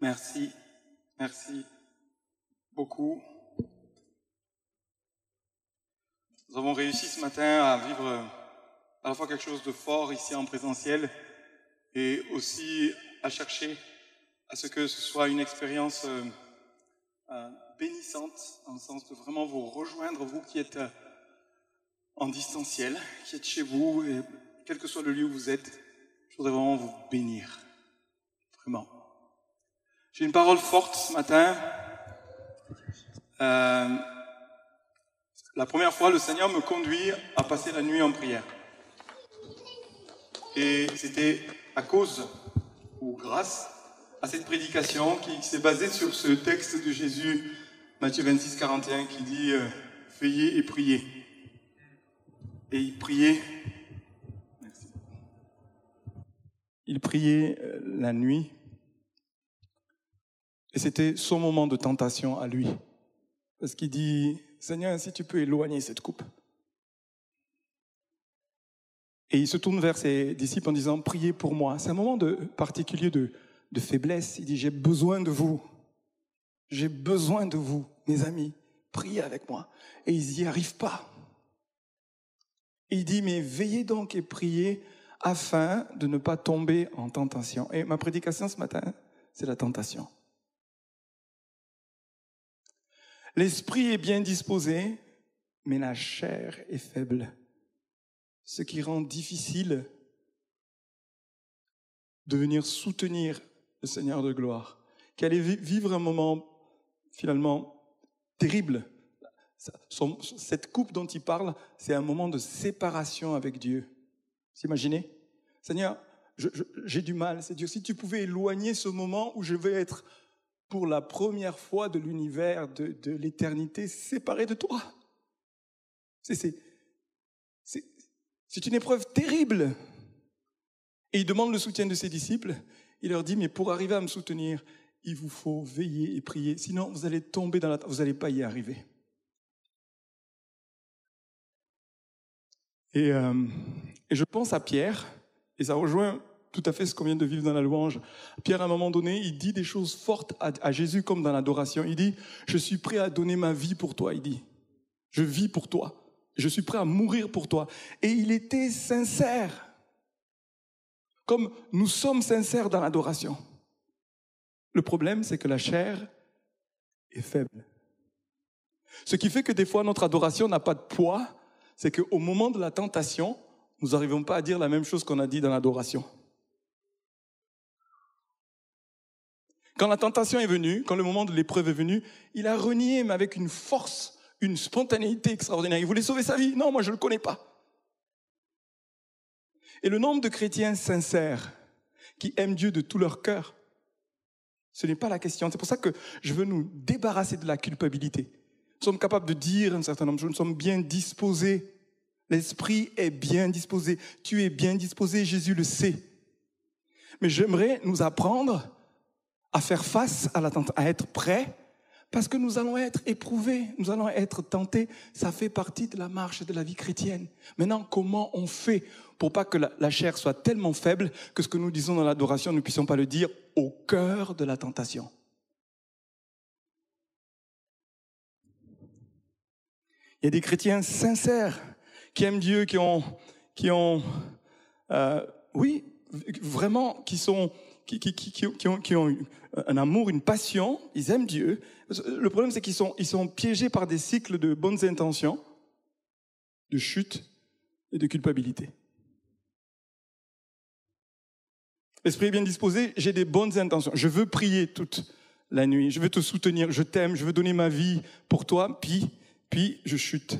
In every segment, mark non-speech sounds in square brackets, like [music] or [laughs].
Merci, merci beaucoup. Nous avons réussi ce matin à vivre à la fois quelque chose de fort ici en présentiel et aussi à chercher à ce que ce soit une expérience euh, euh, bénissante, dans le sens de vraiment vous rejoindre, vous qui êtes euh, en distanciel, qui êtes chez vous, et quel que soit le lieu où vous êtes, je voudrais vraiment vous bénir. Vraiment. J'ai une parole forte ce matin. Euh, la première fois, le Seigneur me conduit à passer la nuit en prière. Et c'était à cause ou grâce à cette prédication qui s'est basée sur ce texte de Jésus, Matthieu 26, 41, qui dit euh, Veillez et priez. Et il priait. Merci. Il priait euh, la nuit. Et c'était son moment de tentation à lui. Parce qu'il dit Seigneur, si tu peux éloigner cette coupe. Et il se tourne vers ses disciples en disant Priez pour moi. C'est un moment de, particulier de, de faiblesse. Il dit, j'ai besoin de vous. J'ai besoin de vous, mes amis. Priez avec moi. Et ils n'y arrivent pas. il dit, mais veillez donc et priez afin de ne pas tomber en tentation. Et ma prédication ce matin, c'est la tentation. L'esprit est bien disposé, mais la chair est faible. Ce qui rend difficile de venir soutenir le Seigneur de gloire, qui allait vivre un moment finalement terrible. cette coupe dont il parle, c'est un moment de séparation avec Dieu. Imaginez? Seigneur, j'ai du mal. C'est Dieu. Si tu pouvais éloigner ce moment où je vais être pour la première fois de l'univers, de, de l'éternité, séparé de toi. C'est une épreuve terrible. Et il demande le soutien de ses disciples. Il leur dit, mais pour arriver à me soutenir, il vous faut veiller et prier. Sinon, vous allez tomber dans la... Vous n'allez pas y arriver. Et, euh, et, je pense à Pierre, et ça rejoint tout à fait ce qu'on vient de vivre dans la louange. Pierre, à un moment donné, il dit des choses fortes à, Jésus comme dans l'adoration. Il dit, je suis prêt à donner ma vie pour toi, il dit. Je vis pour toi. Je suis prêt à mourir pour toi. Et il était sincère comme nous sommes sincères dans l'adoration. Le problème, c'est que la chair est faible. Ce qui fait que des fois, notre adoration n'a pas de poids, c'est qu'au moment de la tentation, nous n'arrivons pas à dire la même chose qu'on a dit dans l'adoration. Quand la tentation est venue, quand le moment de l'épreuve est venu, il a renié, mais avec une force, une spontanéité extraordinaire. Il voulait sauver sa vie. Non, moi je ne le connais pas. Et le nombre de chrétiens sincères qui aiment Dieu de tout leur cœur, ce n'est pas la question. C'est pour ça que je veux nous débarrasser de la culpabilité. Nous sommes capables de dire un certain nombre de choses, nous sommes bien disposés. L'esprit est bien disposé. Tu es bien disposé, Jésus le sait. Mais j'aimerais nous apprendre à faire face à l'attente, à être prêts parce que nous allons être éprouvés, nous allons être tentés. Ça fait partie de la marche de la vie chrétienne. Maintenant, comment on fait pour pas que la, chair soit tellement faible que ce que nous disons dans l'adoration, nous ne puissions pas le dire au cœur de la tentation? Il y a des chrétiens sincères qui aiment Dieu, qui ont, qui ont, euh, oui, vraiment, qui sont qui, ont, un amour, une passion, ils aiment Dieu. Le problème, c'est qu'ils sont, ils sont piégés par des cycles de bonnes intentions, de chute et de culpabilité. L'esprit est bien disposé, j'ai des bonnes intentions. Je veux prier toute la nuit, je veux te soutenir, je t'aime, je veux donner ma vie pour toi, puis, puis je chute.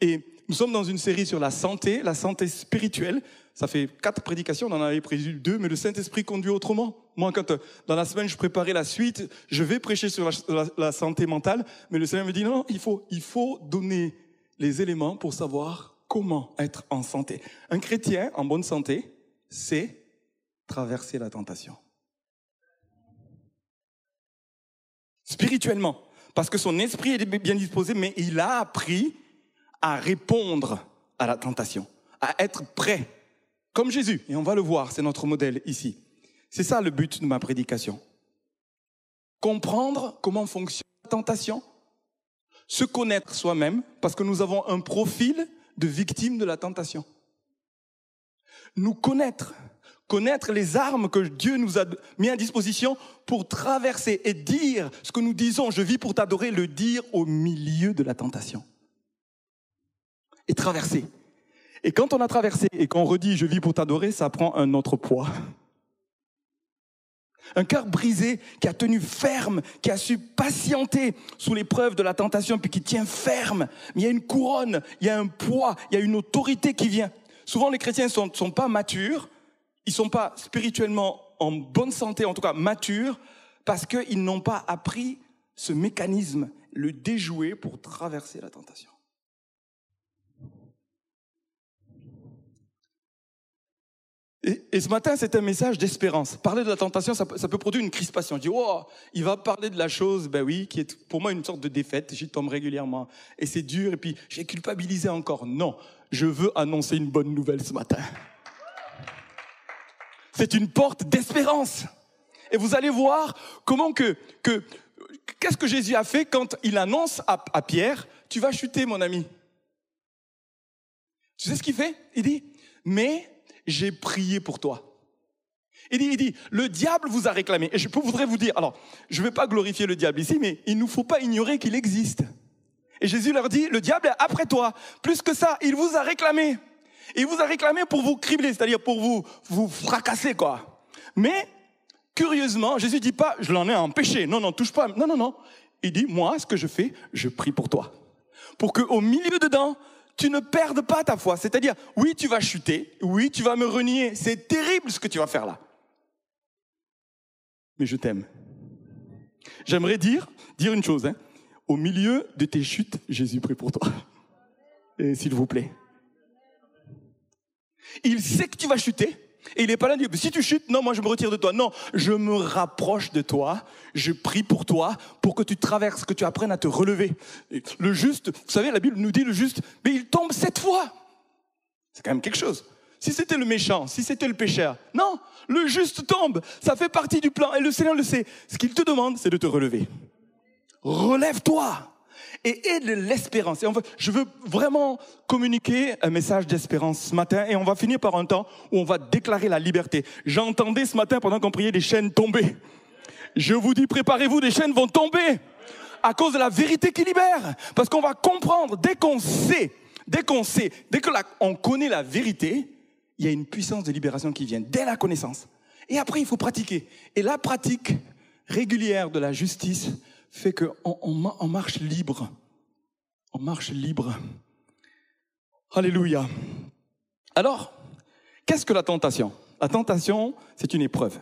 Et nous sommes dans une série sur la santé, la santé spirituelle. Ça fait quatre prédications, on en avait prévu deux, mais le Saint-Esprit conduit autrement. Moi, quand euh, dans la semaine je préparais la suite, je vais prêcher sur la, santé mentale, mais le Seigneur me dit non, il faut, il faut donner les éléments pour savoir comment être en santé. Un chrétien en bonne santé, c'est traverser la tentation. Spirituellement, parce que son esprit est bien disposé, mais il a appris à répondre à la tentation, à être prêt, comme Jésus. Et on va le voir, c'est notre modèle ici. C'est ça le but de ma prédication. Comprendre comment fonctionne la tentation, se connaître soi-même, parce que nous avons un profil de victime de la tentation. Nous connaître, connaître les armes que Dieu nous a mis à disposition pour traverser et dire ce que nous disons, je vis pour t'adorer, le dire au milieu de la tentation. Et traverser. Et quand on a traversé et qu'on redit je vis pour t'adorer, ça prend un autre poids. Un cœur brisé qui a tenu ferme, qui a su patienter sous l'épreuve de la tentation, puis qui tient ferme. Mais il y a une couronne, il y a un poids, il y a une autorité qui vient. Souvent, les chrétiens ne sont, sont, pas matures, ils sont pas spirituellement en bonne santé, en tout cas matures, parce qu'ils n'ont pas appris ce mécanisme, le déjouer pour traverser la tentation. Et, ce matin, c'est un message d'espérance. Parler de la tentation, ça, peut produire une crispation. Je dis, oh, il va parler de la chose, ben oui, qui est pour moi une sorte de défaite. J'y tombe régulièrement. Et c'est dur, et puis j'ai culpabilisé encore. Non, je veux annoncer une bonne nouvelle ce matin. C'est une porte d'espérance. Et vous allez voir comment que, que qu'est-ce que Jésus a fait quand il annonce à, à Pierre, tu vas chuter, mon ami. Tu sais ce qu'il fait? Il dit, mais j'ai prié pour toi. Il dit, il dit, le diable vous a réclamé. Et je voudrais vous dire, alors, je ne vais pas glorifier le diable ici, mais il ne faut pas ignorer qu'il existe. Et Jésus leur dit, le diable est après toi. Plus que ça, il vous a réclamé. Il vous a réclamé pour vous cribler, c'est-à-dire pour vous, vous fracasser, quoi. Mais, curieusement, Jésus dit pas, je l'en ai empêché. Non, non, touche pas. Non, non, non. Il dit, moi, ce que je fais, je prie pour toi. Pour qu'au milieu dedans, tu ne perdes pas ta foi. C'est-à-dire, oui, tu vas chuter, oui, tu vas me renier. C'est terrible ce que tu vas faire là. Mais je t'aime. J'aimerais dire, une chose. Hein. Au milieu de tes chutes, Jésus prie pour toi. S'il vous plaît. Il sait que tu vas chuter. Et il n'est pas là, si tu chutes, non, moi je me retire de toi. Non, je me rapproche de toi, je prie pour toi, pour que tu traverses, que tu apprennes à te relever. Le juste, vous savez, la Bible nous dit le juste, mais il tombe sept fois. C'est quand même quelque chose. Si c'était le méchant, si c'était le pécheur, non, le juste tombe. Ça fait partie du plan et le Seigneur le sait. Ce qu'il te demande, c'est de te relever. Relève-toi et aide l'espérance. Et je veux vraiment communiquer un message d'espérance ce matin et on va finir par un temps où on va déclarer la liberté. J'entendais ce matin pendant qu'on priait des chaînes tomber. Je vous dis, préparez-vous, des chaînes vont tomber à cause de la vérité qui libère. Parce qu'on va comprendre, dès qu'on sait, dès qu'on sait, dès que on connaît la vérité, il y a une puissance de libération qui vient dès la connaissance. Et après, il faut pratiquer. Et la pratique régulière de la justice fait qu'on on, marche libre. On marche libre. Alléluia. Alors, qu'est-ce que la tentation? La tentation, c'est une épreuve.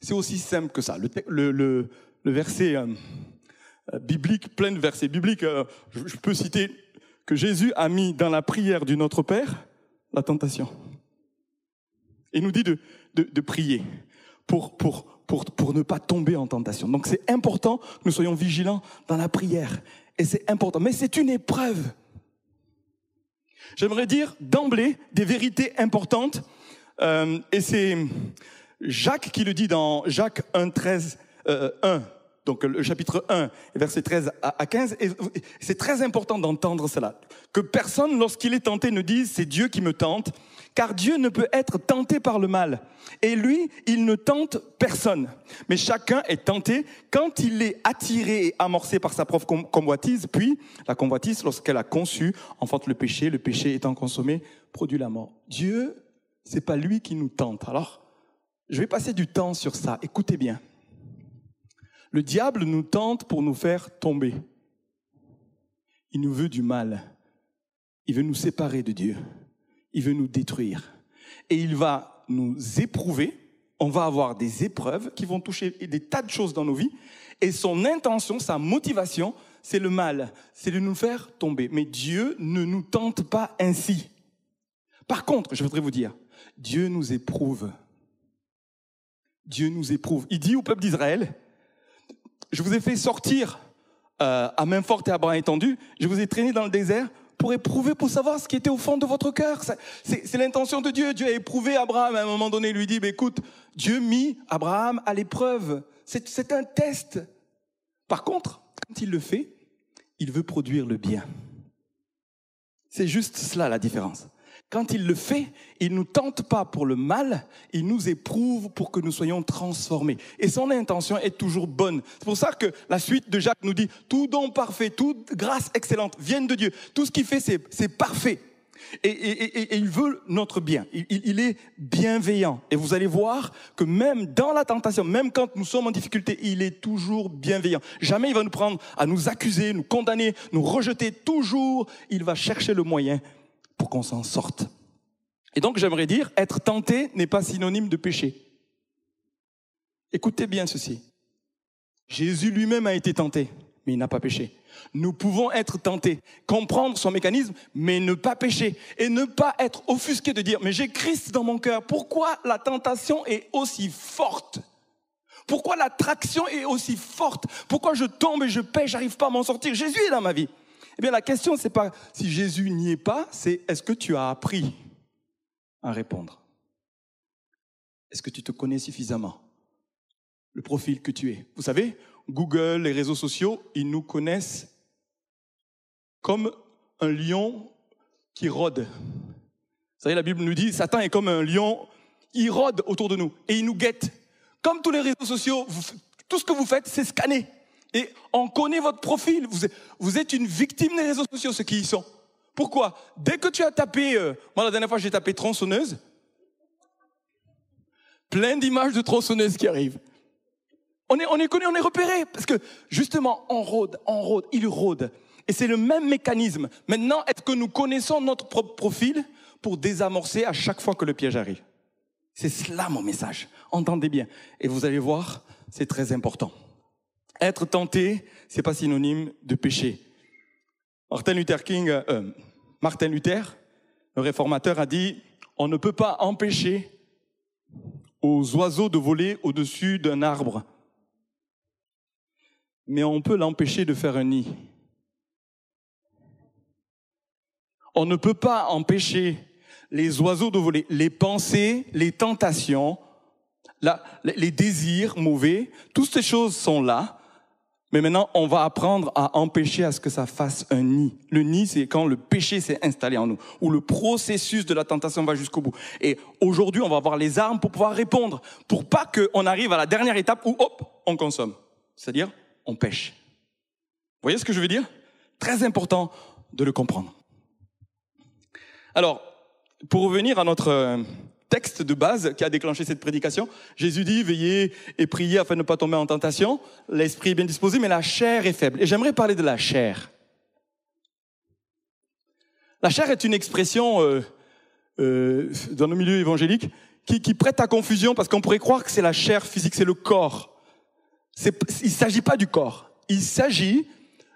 C'est aussi simple que ça. Le, verset euh, euh, biblique, plein de versets bibliques, euh, je, peux citer que Jésus a mis dans la prière du Notre Père la tentation. Il nous dit de, prier pour, pour, ne pas tomber en tentation. Donc c'est important que nous soyons vigilants dans la prière. Et c'est important. Mais c'est une épreuve. J'aimerais dire d'emblée des vérités importantes. Euh, et c'est Jacques qui le dit dans Jacques 1, 13, 1. Donc le chapitre 1, verset 13 à 15. Et c'est très important d'entendre cela. Que personne, lorsqu'il est tenté, ne dise c'est Dieu qui me tente, car Dieu ne peut être tenté par le mal. Et lui, il ne tente personne. Mais chacun est tenté quand il est attiré et amorcé par sa propre convoitise. Puis, la convoitise, lorsqu'elle a conçu, enfante le péché. Le péché étant consommé, produit la mort. Dieu, c'est pas lui qui nous tente. Alors, je vais passer du temps sur ça. Écoutez bien. Le diable nous tente pour nous faire tomber. Il nous veut du mal. Il veut nous séparer de Dieu il veut nous détruire. Et il va nous éprouver, on va avoir des épreuves qui vont toucher des tas de choses dans nos vies, et son intention, sa motivation, c'est le mal, c'est de nous faire tomber. Mais Dieu ne nous tente pas ainsi. Par contre, je voudrais vous dire, Dieu nous éprouve. Dieu nous éprouve. Il dit au peuple d'Israël, je vous ai fait sortir euh, à main forte et à bras étendus, je vous ai traîné dans le désert pour éprouver, pour savoir ce qui était au fond de votre cœur. C'est l'intention de Dieu. Dieu a éprouvé Abraham. À un moment donné, il lui dit, bah, écoute, Dieu mit Abraham à l'épreuve. C'est un test. Par contre, quand il le fait, il veut produire le bien. C'est juste cela la différence. Quand il le fait, il ne nous tente pas pour le mal, il nous éprouve pour que nous soyons transformés. Et son intention est toujours bonne. C'est pour ça que la suite de Jacques nous dit, tout don parfait, toute grâce excellente viennent de Dieu. Tout ce qu'il fait, c'est parfait. Et, il veut notre bien. Il, il, est bienveillant. Et vous allez voir que même dans la tentation, même quand nous sommes en difficulté, il est toujours bienveillant. Jamais il va nous prendre à nous accuser, nous condamner, nous rejeter. Toujours, il va chercher le moyen pour qu'on s'en sorte. Et donc j'aimerais dire, être tenté n'est pas synonyme de péché. Écoutez bien ceci. Jésus lui-même a été tenté, mais il n'a pas péché. Nous pouvons être tentés, comprendre son mécanisme, mais ne pas pécher et ne pas être offusqué de dire, mais j'ai Christ dans mon cœur. Pourquoi la tentation est aussi forte? Pourquoi l'attraction est aussi forte? Pourquoi je tombe et je pêche, j'arrive pas à m'en sortir? Jésus est dans ma vie. Eh bien, la question, c'est pas si Jésus n'y est pas, c'est est-ce que tu as appris à répondre? Est-ce que tu te connais suffisamment? Le profil que tu es. Vous savez, Google, les réseaux sociaux, ils nous connaissent comme un lion qui rôde. Vous savez, la Bible nous dit, Satan est comme un lion, il rôde autour de nous et il nous guette. Comme tous les réseaux sociaux, tout ce que vous faites, c'est scanner. Et on connaît votre profil. Vous êtes, une victime des réseaux sociaux, ceux qui y sont. Pourquoi? Dès que tu as tapé, euh, moi la dernière fois j'ai tapé tronçonneuse, plein d'images de tronçonneuses qui arrivent. On est, on est connu, on est repéré, parce que justement, on rôde, on rôde, il rôde. Et c'est le même mécanisme. Maintenant, est-ce que nous connaissons notre propre profil pour désamorcer à chaque fois que le piège arrive? C'est cela mon message. Entendez bien. Et vous allez voir, c'est très important. Être tenté, c'est pas synonyme de péché. Martin Luther King, euh, Martin Luther, le réformateur, a dit on ne peut pas empêcher aux oiseaux de voler au-dessus d'un arbre, mais on peut l'empêcher de faire un nid. On ne peut pas empêcher les oiseaux de voler. Les pensées, les tentations, les désirs mauvais, toutes ces choses sont là, mais maintenant, on va apprendre à empêcher à ce que ça fasse un nid. Le nid, c'est quand le péché s'est installé en nous, où le processus de la tentation va jusqu'au bout. Et aujourd'hui, on va avoir les armes pour pouvoir répondre, pour pas qu'on arrive à la dernière étape où, hop, on consomme. C'est-à-dire, on pêche. Vous voyez ce que je veux dire? Très important de le comprendre. Alors, pour revenir à notre euh, texte de base qui a déclenché cette prédication. Jésus dit, veillez et priez afin de ne pas tomber en tentation. L'esprit est bien disposé, mais la chair est faible. Et j'aimerais parler de la chair. La chair est une expression euh, euh, dans nos milieux évangéliques qui, qui prête à confusion parce qu'on pourrait croire que c'est la chair physique, c'est le corps. il ne s'agit pas du corps. Il s'agit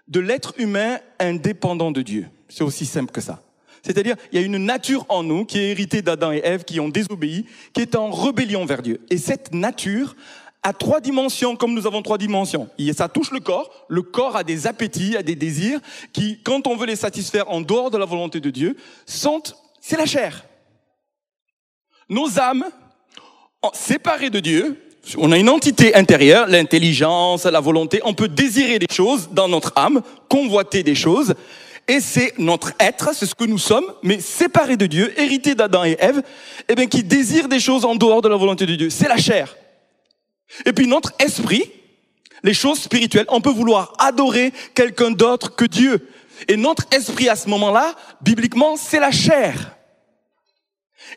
de l'être humain indépendant de Dieu. C'est aussi simple que ça. C'est-à-dire, il y a une nature en nous qui est héritée d'Adam et Ève, qui ont désobéi, qui est en rébellion vers Dieu. Et cette nature a trois dimensions, comme nous avons trois dimensions. Ça touche le corps. Le corps a des appétits, a des désirs, qui, quand on veut les satisfaire en dehors de la volonté de Dieu, sont, c'est la chair. Nos âmes, séparées de Dieu, on a une entité intérieure, l'intelligence, la volonté, on peut désirer des choses dans notre âme, convoiter des choses, et c'est notre être, c'est ce que nous sommes, mais séparé de Dieu, hérité d'Adam et Ève, eh bien, qui désire des choses en dehors de la volonté de Dieu. C'est la chair. Et puis notre esprit, les choses spirituelles, on peut vouloir adorer quelqu'un d'autre que Dieu. Et notre esprit à ce moment-là, bibliquement, c'est la chair.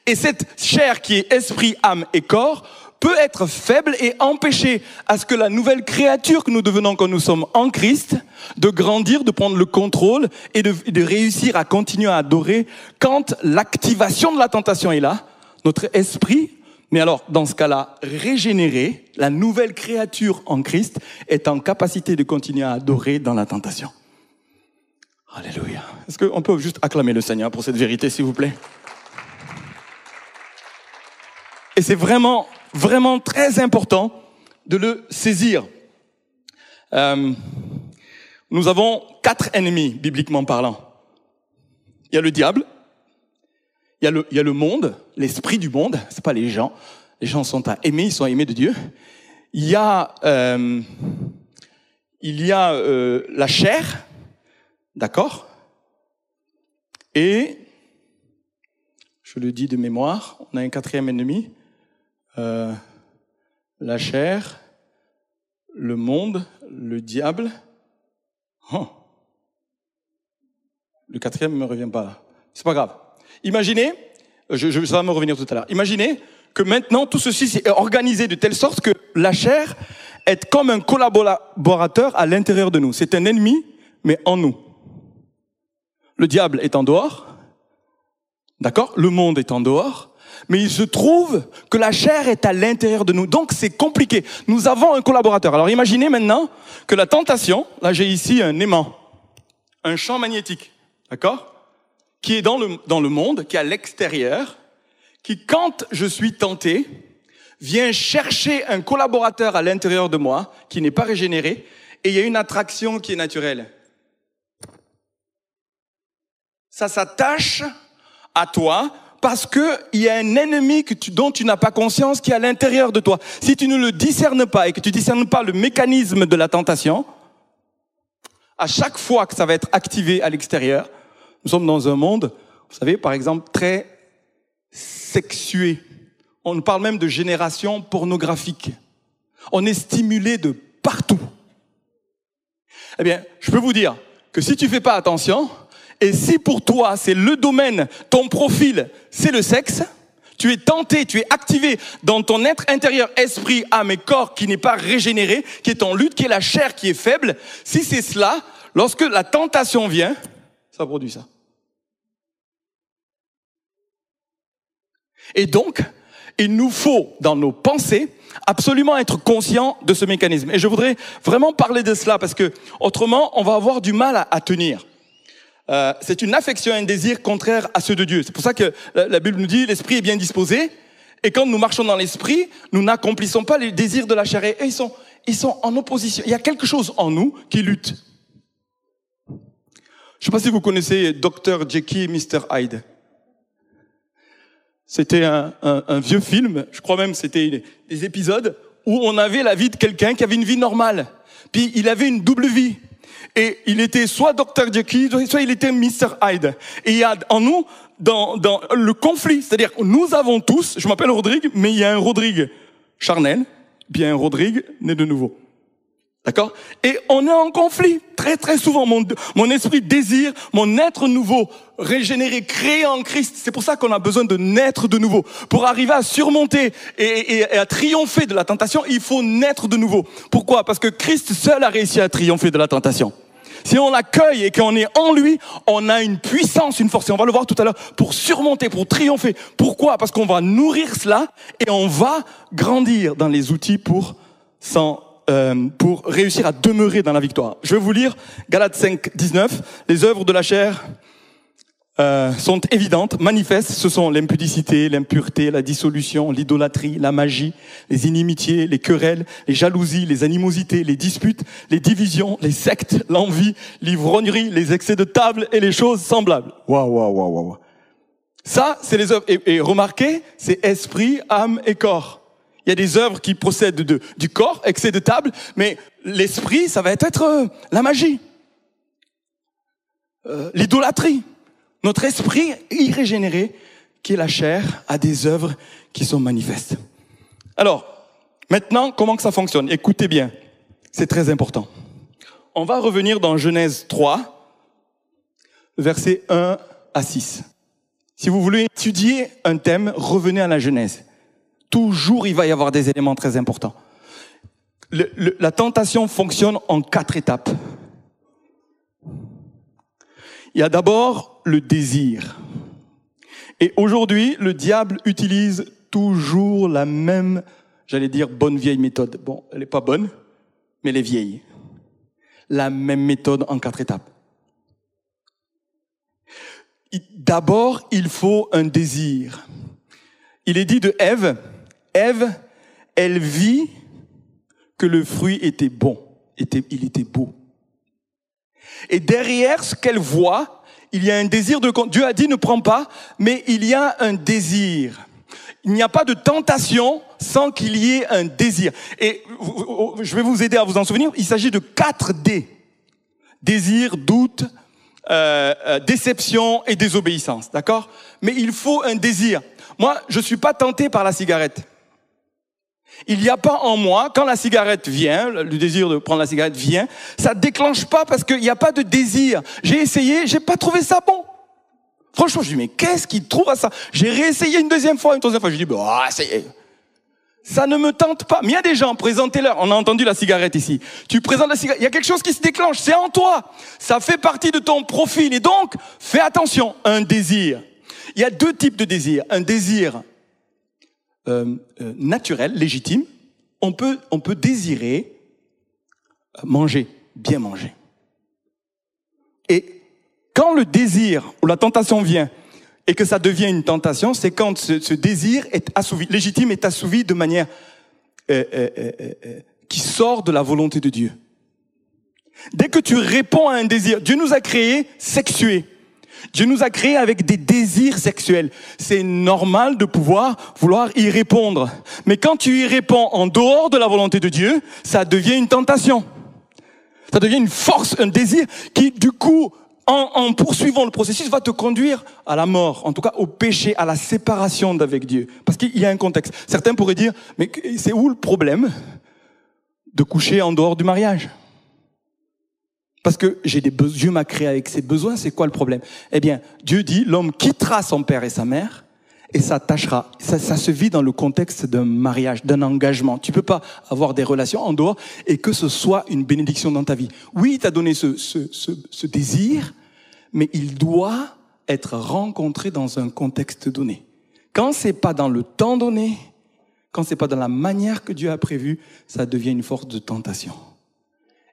Et cette chair qui est esprit, âme et corps peut être faible et empêcher à ce que la nouvelle créature que nous devenons quand nous sommes en Christ, de grandir, de prendre le contrôle et de, réussir à continuer à adorer quand l'activation de la tentation est là, notre esprit, mais alors dans ce cas-là, régénéré, la nouvelle créature en Christ est en capacité de continuer à adorer dans la tentation. Alléluia. Est-ce qu'on peut juste acclamer le Seigneur pour cette vérité, s'il vous plaît? Et c'est vraiment vraiment très important de le saisir. Euh, nous avons quatre ennemis, bibliquement parlant. Il y a le diable, il y a le, il y a le monde, l'esprit du monde, c'est pas les gens. Les gens sont à aimer, ils sont aimés de Dieu. Il y a, euh, il y a euh, la chair, d'accord? Et, je le dis de mémoire, on a un quatrième ennemi, euh, la chair, le monde, le diable. Oh. Le quatrième ne me revient pas là. C'est pas grave. Imaginez, je, je, ça va me revenir tout à l'heure. Imaginez que maintenant tout ceci est organisé de telle sorte que la chair est comme un collaborateur à l'intérieur de nous. C'est un ennemi, mais en nous. Le diable est en dehors, d'accord? Le monde est en dehors, mais il se trouve que la chair est à l'intérieur de nous. Donc c'est compliqué. Nous avons un collaborateur. Alors imaginez maintenant que la tentation, là j'ai ici un aimant, un champ magnétique, d'accord Qui est dans le, dans le monde, qui est à l'extérieur, qui quand je suis tenté, vient chercher un collaborateur à l'intérieur de moi qui n'est pas régénéré et il y a une attraction qui est naturelle. Ça s'attache à toi parce que il y a un ennemi que tu, dont tu n'as pas conscience qui est à l'intérieur de toi. Si tu ne le discernes pas et que tu discernes pas le mécanisme de la tentation, à chaque fois que ça va être activé à l'extérieur, nous sommes dans un monde, vous savez, par exemple, très sexué. On parle même de génération pornographique. On est stimulé de partout. Eh bien, je peux vous dire que si tu fais pas attention, et si pour toi c'est le domaine, ton profil, c'est le sexe, tu es tenté, tu es activé dans ton être intérieur, esprit, âme et corps qui n'est pas régénéré, qui est en lutte, qui est la chair qui est faible. Si c'est cela, lorsque la tentation vient, ça produit ça. Et donc, il nous faut, dans nos pensées, absolument être conscient de ce mécanisme. Et je voudrais vraiment parler de cela parce que autrement, on va avoir du mal à, tenir. Euh, c'est une affection un désir contraire à ceux de Dieu. C'est pour ça que la, Bible nous dit l'esprit est bien disposé. Et quand nous marchons dans l'esprit, nous n'accomplissons pas les désirs de la chair. Et ils sont, ils sont en opposition. Il y a quelque chose en nous qui lutte. Je ne sais pas si vous connaissez Dr. Jekyll et Mr. Hyde. C'était un, vieux film, je crois même c'était des épisodes où on avait la vie de quelqu'un qui avait une vie normale. Puis il avait une double vie. Et il était soit Dr. Jekyll, soit il était Mr. Hyde. Et il y a en nous, dans, dans le conflit, c'est-à-dire nous avons tous, je m'appelle Rodrigue, mais il y a un Rodrigue charnel, bien Rodrigue né de nouveau. D'accord? Et on est en conflit très très souvent. Mon, mon esprit désire, mon être nouveau, régénéré, créé en Christ. C'est pour ça qu'on a besoin de naître de nouveau. Pour arriver à surmonter et, et, à triompher de la tentation, il faut naître de nouveau. Pourquoi? Parce que Christ seul a réussi à triompher de la tentation. Si on l'accueille et qu'on est en lui, on a une puissance, une force, et on va le voir tout à l'heure, pour surmonter, pour triompher. Pourquoi? Parce qu'on va nourrir cela et on va grandir dans les outils pour euh, pour réussir à demeurer dans la victoire. Je vais vous lire Galates 5, 19. Les œuvres de la chair euh, sont évidentes, manifestes. Ce sont l'impudicité, l'impureté, la dissolution, l'idolâtrie, la magie, les inimitiés, les querelles, les jalousies, les animosités, les disputes, les divisions, les sectes, l'envie, l'ivrognerie, les excès de table et les choses semblables. Waouh, waouh, waouh, waouh. Ça, c'est les œuvres. Et, remarquez, c'est esprit, âme et corps. Il y a des œuvres qui procèdent de, du corps, excès de table, mais l'esprit, ça va être euh, la magie, euh, l'idolâtrie. Notre esprit irrégénéré, qui est la chair, a des œuvres qui sont manifestes. Alors, maintenant, comment que ça fonctionne? Écoutez bien, c'est très important. On va revenir dans Genèse 3, versets 1 à 6. Si vous voulez étudier un thème, revenez à la Genèse toujours il va y avoir des éléments très importants. la tentation fonctionne en quatre étapes. Il y a d'abord le désir. Et aujourd'hui, le diable utilise toujours la même, j'allais dire, bonne vieille méthode. Bon, elle n'est pas bonne, mais elle est vieille. La même méthode en quatre étapes. D'abord, il faut un désir. Il est dit de Ève, Ève, elle vit que le fruit était bon, était, il était beau. Et derrière ce qu'elle voit, il y a un désir de... Dieu a dit ne prends pas, mais il y a un désir. Il n'y a pas de tentation sans qu'il y ait un désir. Et je vais vous aider à vous en souvenir. Il s'agit de 4 D. Désir, doute, euh, euh, déception et désobéissance. D'accord? Mais il faut un désir. Moi, je suis pas tenté par la cigarette. Il n'y a pas en moi, quand la cigarette vient, le désir de prendre la cigarette vient, ça déclenche pas parce qu'il n'y a pas de désir. J'ai essayé, j'ai pas trouvé ça bon. Franchement, je dis, mais qu'est-ce qu'il trouve à ça? J'ai réessayé une deuxième fois, une troisième fois. Je dis, bah, ça Ça ne me tente pas. Mais il y a des gens, présentez-leur. On a entendu la cigarette ici. Tu présentes la cigarette. Il y a quelque chose qui se déclenche. C'est en toi. Ça fait partie de ton profil. Et donc, fais attention. Un désir. Il y a deux types de désirs. Un désir euh, euh, naturel, légitime. On peut, désirer manger, bien manger. Et quand le désir ou la tentation vient et que ça devient une tentation, c'est quand ce, désir est assouvi, légitime est assouvi de manière euh, euh, euh, qui sort de la volonté de Dieu. Dès que tu réponds à un désir, Dieu nous a créés sexués. Dieu nous a créés avec des désirs sexuels. C'est normal de pouvoir vouloir y répondre. Mais quand tu y réponds en dehors de la volonté de Dieu, ça devient une tentation. Ça devient une force, un désir qui, du coup, en, poursuivant le processus, va te conduire à la mort, en tout cas au péché, à la séparation d'avec Dieu. Parce qu'il y a un contexte. Certains pourraient dire, mais c'est où le problème de coucher en dehors du mariage? Parce que j'ai des Dieu m'a créé avec ses besoins, c'est quoi le problème? Eh bien, Dieu dit, l'homme quittera son père et sa mère et s'attachera. Ça, ça se vit dans le contexte d'un mariage, d'un engagement. Tu peux pas avoir des relations en dehors et que ce soit une bénédiction dans ta vie. Oui, il t'a donné ce, ce, ce, ce désir, mais il doit être rencontré dans un contexte donné. Quand c'est pas dans le temps donné, quand c'est pas dans la manière que Dieu a prévu, ça devient une force de tentation.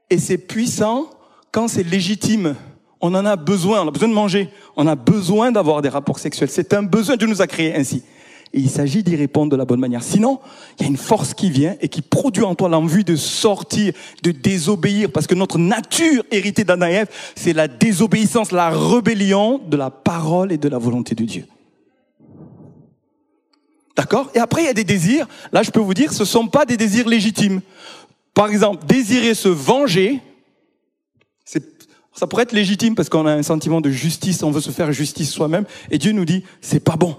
Et c'est puissant quand c'est légitime. On en a besoin, on a besoin de manger, on a besoin d'avoir des rapports sexuels. C'est un besoin, Dieu nous a créés ainsi. Et il s'agit d'y répondre de la bonne manière. Sinon, il y a une force qui vient et qui produit en toi l'envie de sortir, de désobéir, parce que notre nature héritée d'Adam c'est la désobéissance, la rébellion de la parole et de la volonté de Dieu. D'accord? Et après, il y a des désirs. Là, je peux vous dire, ce ne sont pas des désirs légitimes. Par exemple, désirer se venger, ça pourrait être légitime parce qu'on a un sentiment de justice, on veut se faire justice soi-même, et Dieu nous dit, c'est pas bon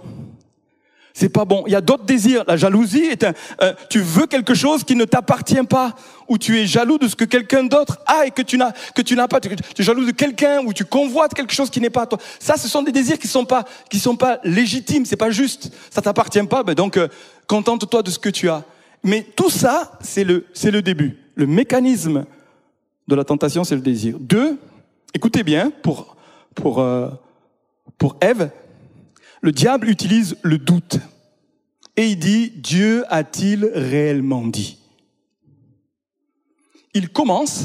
c'est pas bon. Il y a d'autres désirs. La jalousie est un, euh, tu veux quelque chose qui ne t'appartient pas, ou tu es jaloux de ce que quelqu'un d'autre a et que tu n'as, que tu n'as pas. Tu, es jaloux de quelqu'un ou tu convoites quelque chose qui n'est pas à toi. Ça, ce sont des désirs qui sont pas, qui sont pas légitimes. C'est pas juste. Ça t'appartient pas. Ben donc, euh, contente-toi de ce que tu as. Mais tout ça, c'est le, c'est le début. Le mécanisme de la tentation, c'est le désir. Deux, écoutez bien, pour, euh, pour Ève, le diable utilise le doute. Et il dit, Dieu a-t-il réellement dit? Il commence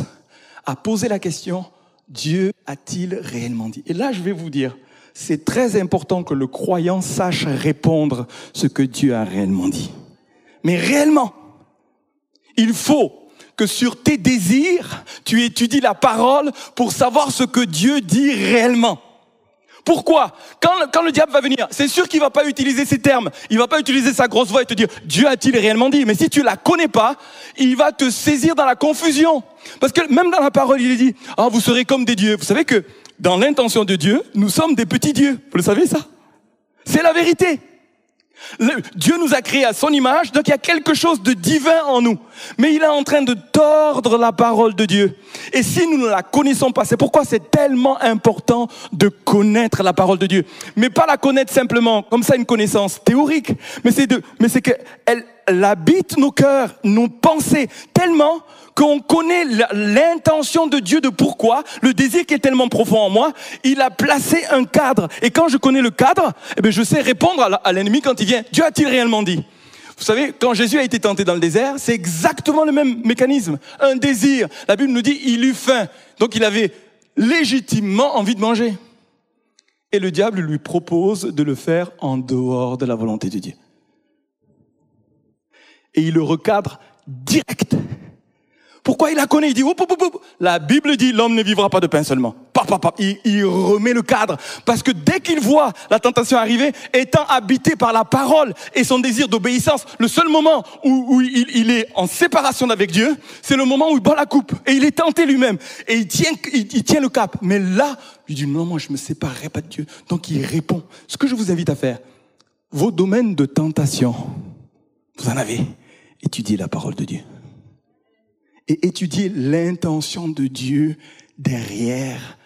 à poser la question, Dieu a-t-il réellement dit? Et là, je vais vous dire, c'est très important que le croyant sache répondre ce que Dieu a réellement dit. Mais réellement, il faut sur tes désirs, tu étudies la parole pour savoir ce que Dieu dit réellement. Pourquoi? Quand, le diable va venir, c'est sûr qu'il va pas utiliser ces termes. Il va pas utiliser sa grosse voix et te dire Dieu a-t-il réellement dit? Mais si tu la connais pas, il va te saisir dans la confusion. Parce que même dans la parole, il dit Ah, vous serez comme des dieux. Vous savez que dans l'intention de Dieu, nous sommes des petits dieux. Vous le savez ça? C'est la vérité. Dieu nous a créés à son image, donc il y a quelque chose de divin en nous. Mais il est en train de tordre la parole de Dieu. Et si nous ne la connaissons pas, c'est pourquoi c'est tellement important de connaître la parole de Dieu. Mais pas la connaître simplement comme ça une connaissance théorique, mais c'est de, mais c'est qu'elle habite nos cœurs, nos pensées, tellement qu'on connaît l'intention de Dieu de pourquoi, le désir qui est tellement profond en moi, il a placé un cadre. Et quand je connais le cadre, eh bien, je sais répondre à l'ennemi quand il vient. Dieu a-t-il réellement dit? Vous savez, quand Jésus a été tenté dans le désert, c'est exactement le même mécanisme. Un désir. La Bible nous dit, il eut faim. Donc il avait légitimement envie de manger. Et le diable lui propose de le faire en dehors de la volonté de Dieu. Et il le recadre direct. Pourquoi il la connaît Il dit, la Bible dit, l'homme ne vivra pas de pain seulement. Pop il, il remet le cadre. Parce que dès qu'il voit la tentation arriver, étant habité par la parole et son désir d'obéissance, le seul moment où, où il, il, est en séparation avec Dieu, c'est le moment où il bat la coupe. Et il est tenté lui-même. Et il tient, il, il tient le cap. Mais là, il dit, non, moi, je me séparerai pas de Dieu. Donc, il répond. Ce que je vous invite à faire, vos domaines de tentation, vous en avez. Étudiez la parole de Dieu. Et étudiez l'intention de Dieu derrière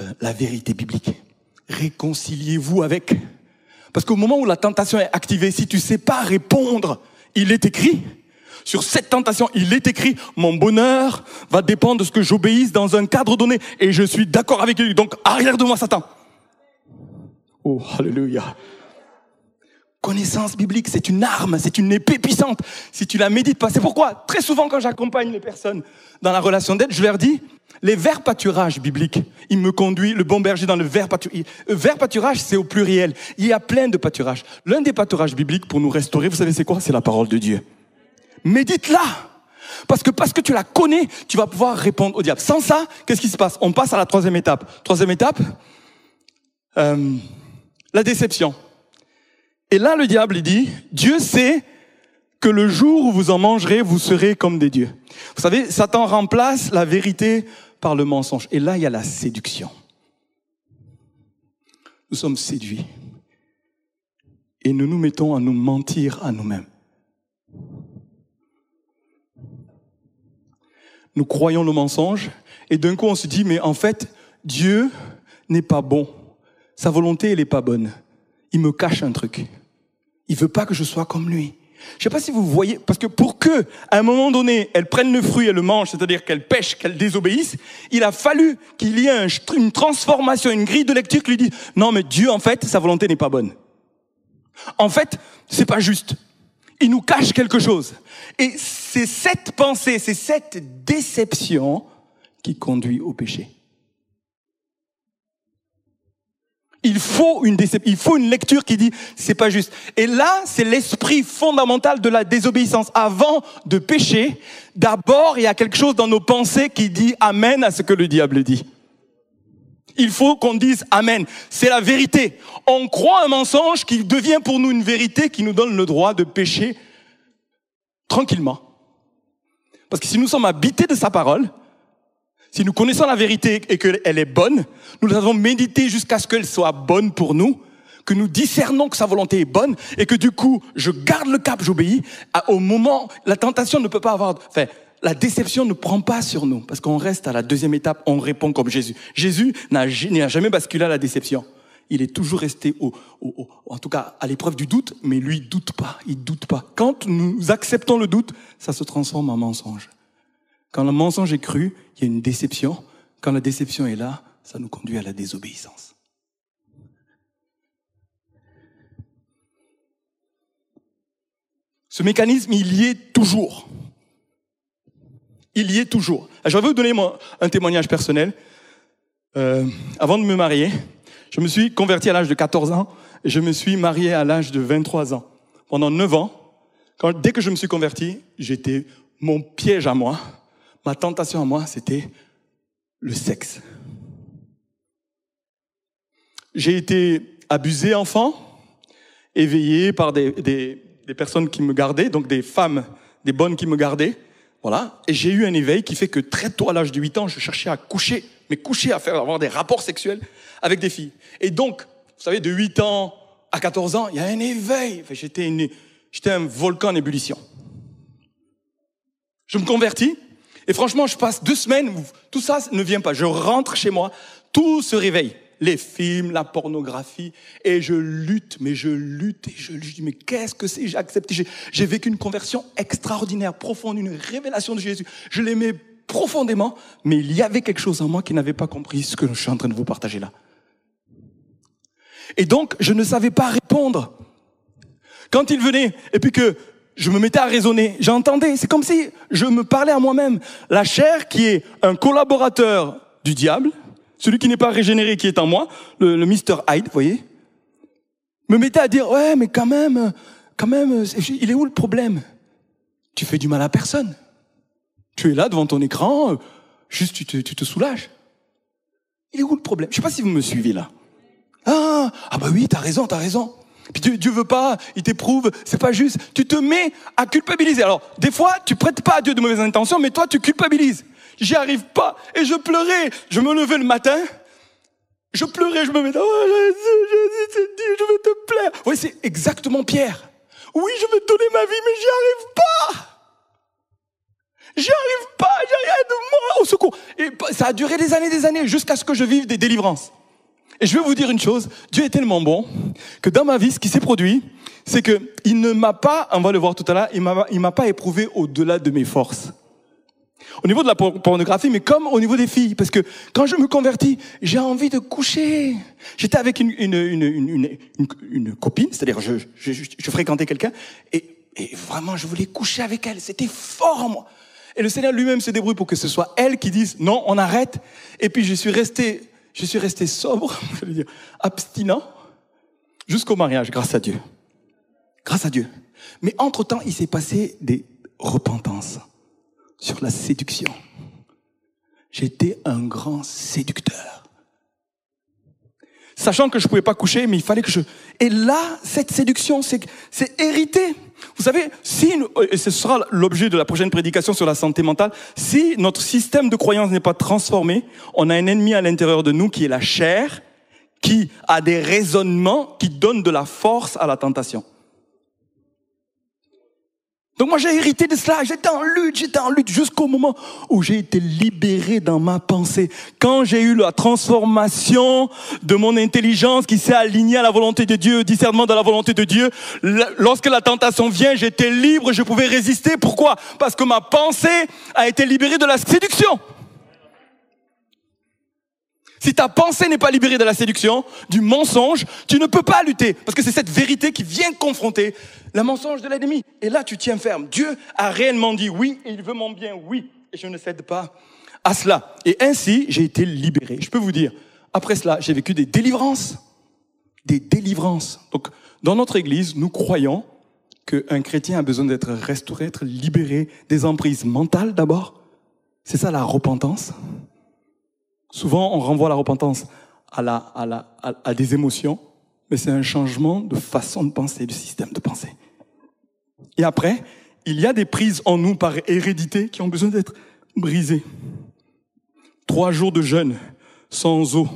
euh, la vérité biblique. Réconciliez-vous avec. Parce qu'au moment où la tentation est activée, si tu sais pas répondre, il est écrit. Sur cette tentation, il est écrit, mon bonheur va dépendre de ce que j'obéisse dans un cadre donné. Et je suis d'accord avec lui. Donc, arrière de moi, Satan. Oh, alléluia. Connaissance biblique, c'est une arme, c'est une épée puissante. Si tu la médites pas, c'est pourquoi très souvent quand j'accompagne les personnes dans la relation d'aide, je leur dis, les vers pâturages bibliques, il me conduit, le bon berger dans le vers pâturage. Le vers pâturage, c'est au pluriel. Il y a plein de pâturages. L'un des pâturages bibliques pour nous restaurer, vous savez c'est quoi? C'est la parole de Dieu. Médite-la. Parce que parce que tu la connais, tu vas pouvoir répondre au diable. Sans ça, qu'est-ce qui se passe? On passe à la troisième étape. Troisième étape, euh, la déception. Et là, le diable, dit, Dieu sait que le jour où vous en mangerez, vous serez comme des dieux. Vous savez, Satan remplace la vérité par le mensonge. Et là, il y a la séduction. Nous sommes séduits. Et nous nous mettons à nous mentir à nous-mêmes. Nous croyons le mensonge et d'un coup on se dit, mais en fait, Dieu n'est pas bon. Sa volonté, elle n'est pas bonne. Il me cache un truc. Il veut pas que je sois comme lui. Je sais pas si vous voyez, parce que pour que, à un moment donné, elle prenne le fruit et le mange, c'est-à-dire qu'elle pêche, qu'elle désobéisse, il a fallu qu'il y ait une transformation, une grille de lecture qui lui dit, non, mais Dieu, en fait, sa volonté n'est pas bonne. En fait, c'est pas juste. Il nous cache quelque chose. Et c'est cette pensée, c'est cette déception qui conduit au péché. Il faut une il faut une lecture qui dit c'est pas juste. Et là, c'est l'esprit fondamental de la désobéissance. Avant de pécher, d'abord, il y a quelque chose dans nos pensées qui dit amen à ce que le diable dit. Il faut qu'on dise amen. C'est la vérité. On croit un mensonge qui devient pour nous une vérité qui nous donne le droit de pécher tranquillement. Parce que si nous sommes habités de sa parole, si nous connaissons la vérité et qu'elle est bonne, nous avons médité jusqu'à ce qu'elle soit bonne pour nous, que nous discernons que sa volonté est bonne et que du coup, je garde le cap, j'obéis. Au moment, la tentation ne peut pas avoir, enfin, la déception ne prend pas sur nous parce qu'on reste à la deuxième étape, on répond comme Jésus. Jésus n'a jamais basculé à la déception. Il est toujours resté au, au, en tout cas à l'épreuve du doute, mais lui doute pas, il doute pas. Quand nous acceptons le doute, ça se transforme en mensonge. Quand le mensonge est cru, il y a une déception. Quand la déception est là, ça nous conduit à la désobéissance. Ce mécanisme, il y est toujours. Il y est toujours. Je vais vous donner un témoignage personnel. Euh, avant de me marier, je me suis converti à l'âge de 14 ans et je me suis marié à l'âge de 23 ans. Pendant 9 ans, dès que je me suis converti, j'étais mon piège à moi, ma tentation à moi, c'était le sexe. J'ai été abusé enfant, éveillé par des, des, personnes qui me gardaient, donc des femmes, des bonnes qui me gardaient. Voilà. Et j'ai eu un éveil qui fait que très tôt, à l'âge de 8 ans, je cherchais à coucher, mais coucher, à faire, avoir des rapports sexuels avec des filles. Et donc, vous savez, de 8 ans à 14 ans, il y a un éveil. j'étais, j'étais un volcan en ébullition. Je me convertis, et franchement, je passe deux semaines tout ça ne vient pas. Je rentre chez moi, tout se réveille. Les films, la pornographie, et je lutte, mais je lutte, et je lutte. Dis, mais qu'est-ce que c'est? J'ai accepté. J'ai vécu une conversion extraordinaire, profonde, une révélation de Jésus. Je l'aimais profondément, mais il y avait quelque chose en moi qui n'avait pas compris ce que je suis en train de vous partager là. Et donc, je ne savais pas répondre. Quand il venait, et puis que je me mettais à raisonner. J'entendais, c'est comme si je me parlais à moi-même. La chair qui est un collaborateur du diable, celui qui n'est pas régénéré, qui est en moi, le, le Mr. Hyde, vous voyez, me mettait à dire, ouais, mais quand même, quand même, il est où le problème? Tu fais du mal à personne. Tu es là devant ton écran, juste tu te, tu te soulages. Il est où le problème? Je sais pas si vous me suivez là. Ah, ah bah oui, t'as raison, t'as raison. Puis Dieu, Dieu veut pas, il t'éprouve, c'est pas juste. Tu te mets à culpabiliser. Alors, des fois, tu prêtes pas à Dieu de mauvaises intentions, mais toi, tu culpabilises. J'y arrive pas. Et je pleurais. Je me levais le matin. Je pleurais, je me mettais, oh Jésus, Jésus, Dieu, je veux te plaire. Oui, c'est exactement Pierre. Oui, je veux donner ma vie, mais j'y arrive pas. J'y arrive pas, j'y arrive de moi au secours. Et ça a duré des années, des années, jusqu'à ce que je vive des délivrances. Et je vais vous dire une chose, Dieu est tellement bon que dans ma vie, ce qui s'est produit, c'est que il ne m'a pas, on va le voir tout à l'heure, il m'a, il m'a pas éprouvé au-delà de mes forces. Au niveau de la pornographie, mais comme au niveau des filles, parce que quand je me convertis, j'ai envie de coucher. J'étais avec une, une, une, une, copine, c'est-à-dire je, je, je, fréquentais quelqu'un, et, et vraiment je voulais coucher avec elle. C'était fort en moi. Et le Seigneur lui-même se débrouille pour que ce soit elle qui dise non, on arrête. Et puis je suis resté je suis resté sobre, [laughs] je veux dire, abstinent, jusqu'au mariage, grâce à Dieu. Grâce à Dieu. Mais entre-temps, il s'est passé des repentances sur la séduction. J'étais un grand séducteur. Sachant que je ne pouvais pas coucher, mais il fallait que je... Et là, cette séduction, c'est, c'est hérité. Vous savez, si, et ce sera l'objet de la prochaine prédication sur la santé mentale, si notre système de croyance n'est pas transformé, on a un ennemi à l'intérieur de nous qui est la chair, qui a des raisonnements qui donnent de la force à la tentation. Donc moi j'ai hérité de cela, j'étais en lutte, j'étais en lutte jusqu'au moment où j'ai été libéré dans ma pensée. Quand j'ai eu la transformation de mon intelligence qui s'est alignée à la volonté de Dieu, discernement de la volonté de Dieu, lorsque la tentation vient, j'étais libre, je pouvais résister. Pourquoi? Parce que ma pensée a été libérée de la séduction. Si ta pensée n'est pas libérée de la séduction, du mensonge, tu ne peux pas lutter. Parce que c'est cette vérité qui vient confronter le mensonge de l'ennemi. Et là, tu tiens ferme. Dieu a réellement dit oui, et il veut mon bien, oui. Et je ne cède pas à cela. Et ainsi, j'ai été libéré. Je peux vous dire, après cela, j'ai vécu des délivrances. Des délivrances. Donc, dans notre église, nous croyons qu'un chrétien a besoin d'être restauré, être libéré des emprises mentales d'abord. C'est ça la repentance. Souvent, on renvoie la repentance à, la, à, la, à, des émotions, mais c'est un changement de façon de penser, de système de pensée. Et après, il y a des prises en nous par hérédité qui ont besoin d'être brisées. Trois jours de jeûne, sans eau.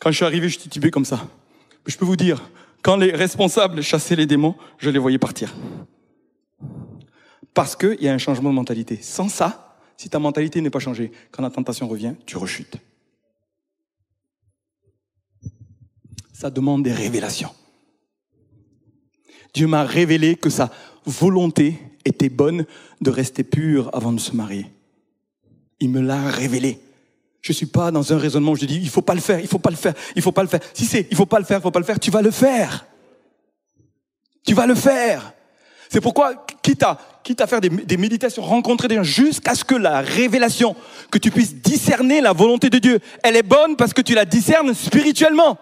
Quand je suis arrivé, je titubais comme ça. Je peux vous dire, quand les responsables chassaient les démons, je les voyais partir. Parce qu'il y a un changement de mentalité. Sans ça, si ta mentalité n'est pas changée, quand la tentation revient, tu rechutes. Ça demande des révélations. Dieu m'a révélé que sa volonté était bonne de rester pure avant de se marier. Il me l'a révélé. Je suis pas dans un raisonnement où je dis il faut pas le faire, il faut pas le faire, il faut pas le faire. Si c'est il faut pas le faire, il faut pas le faire, tu vas le faire. Tu vas le faire. C'est pourquoi, quitte à, quitte à faire des, des méditations, rencontrer des gens, jusqu'à ce que la révélation, que tu puisses discerner la volonté de Dieu, elle est bonne parce que tu la discernes spirituellement.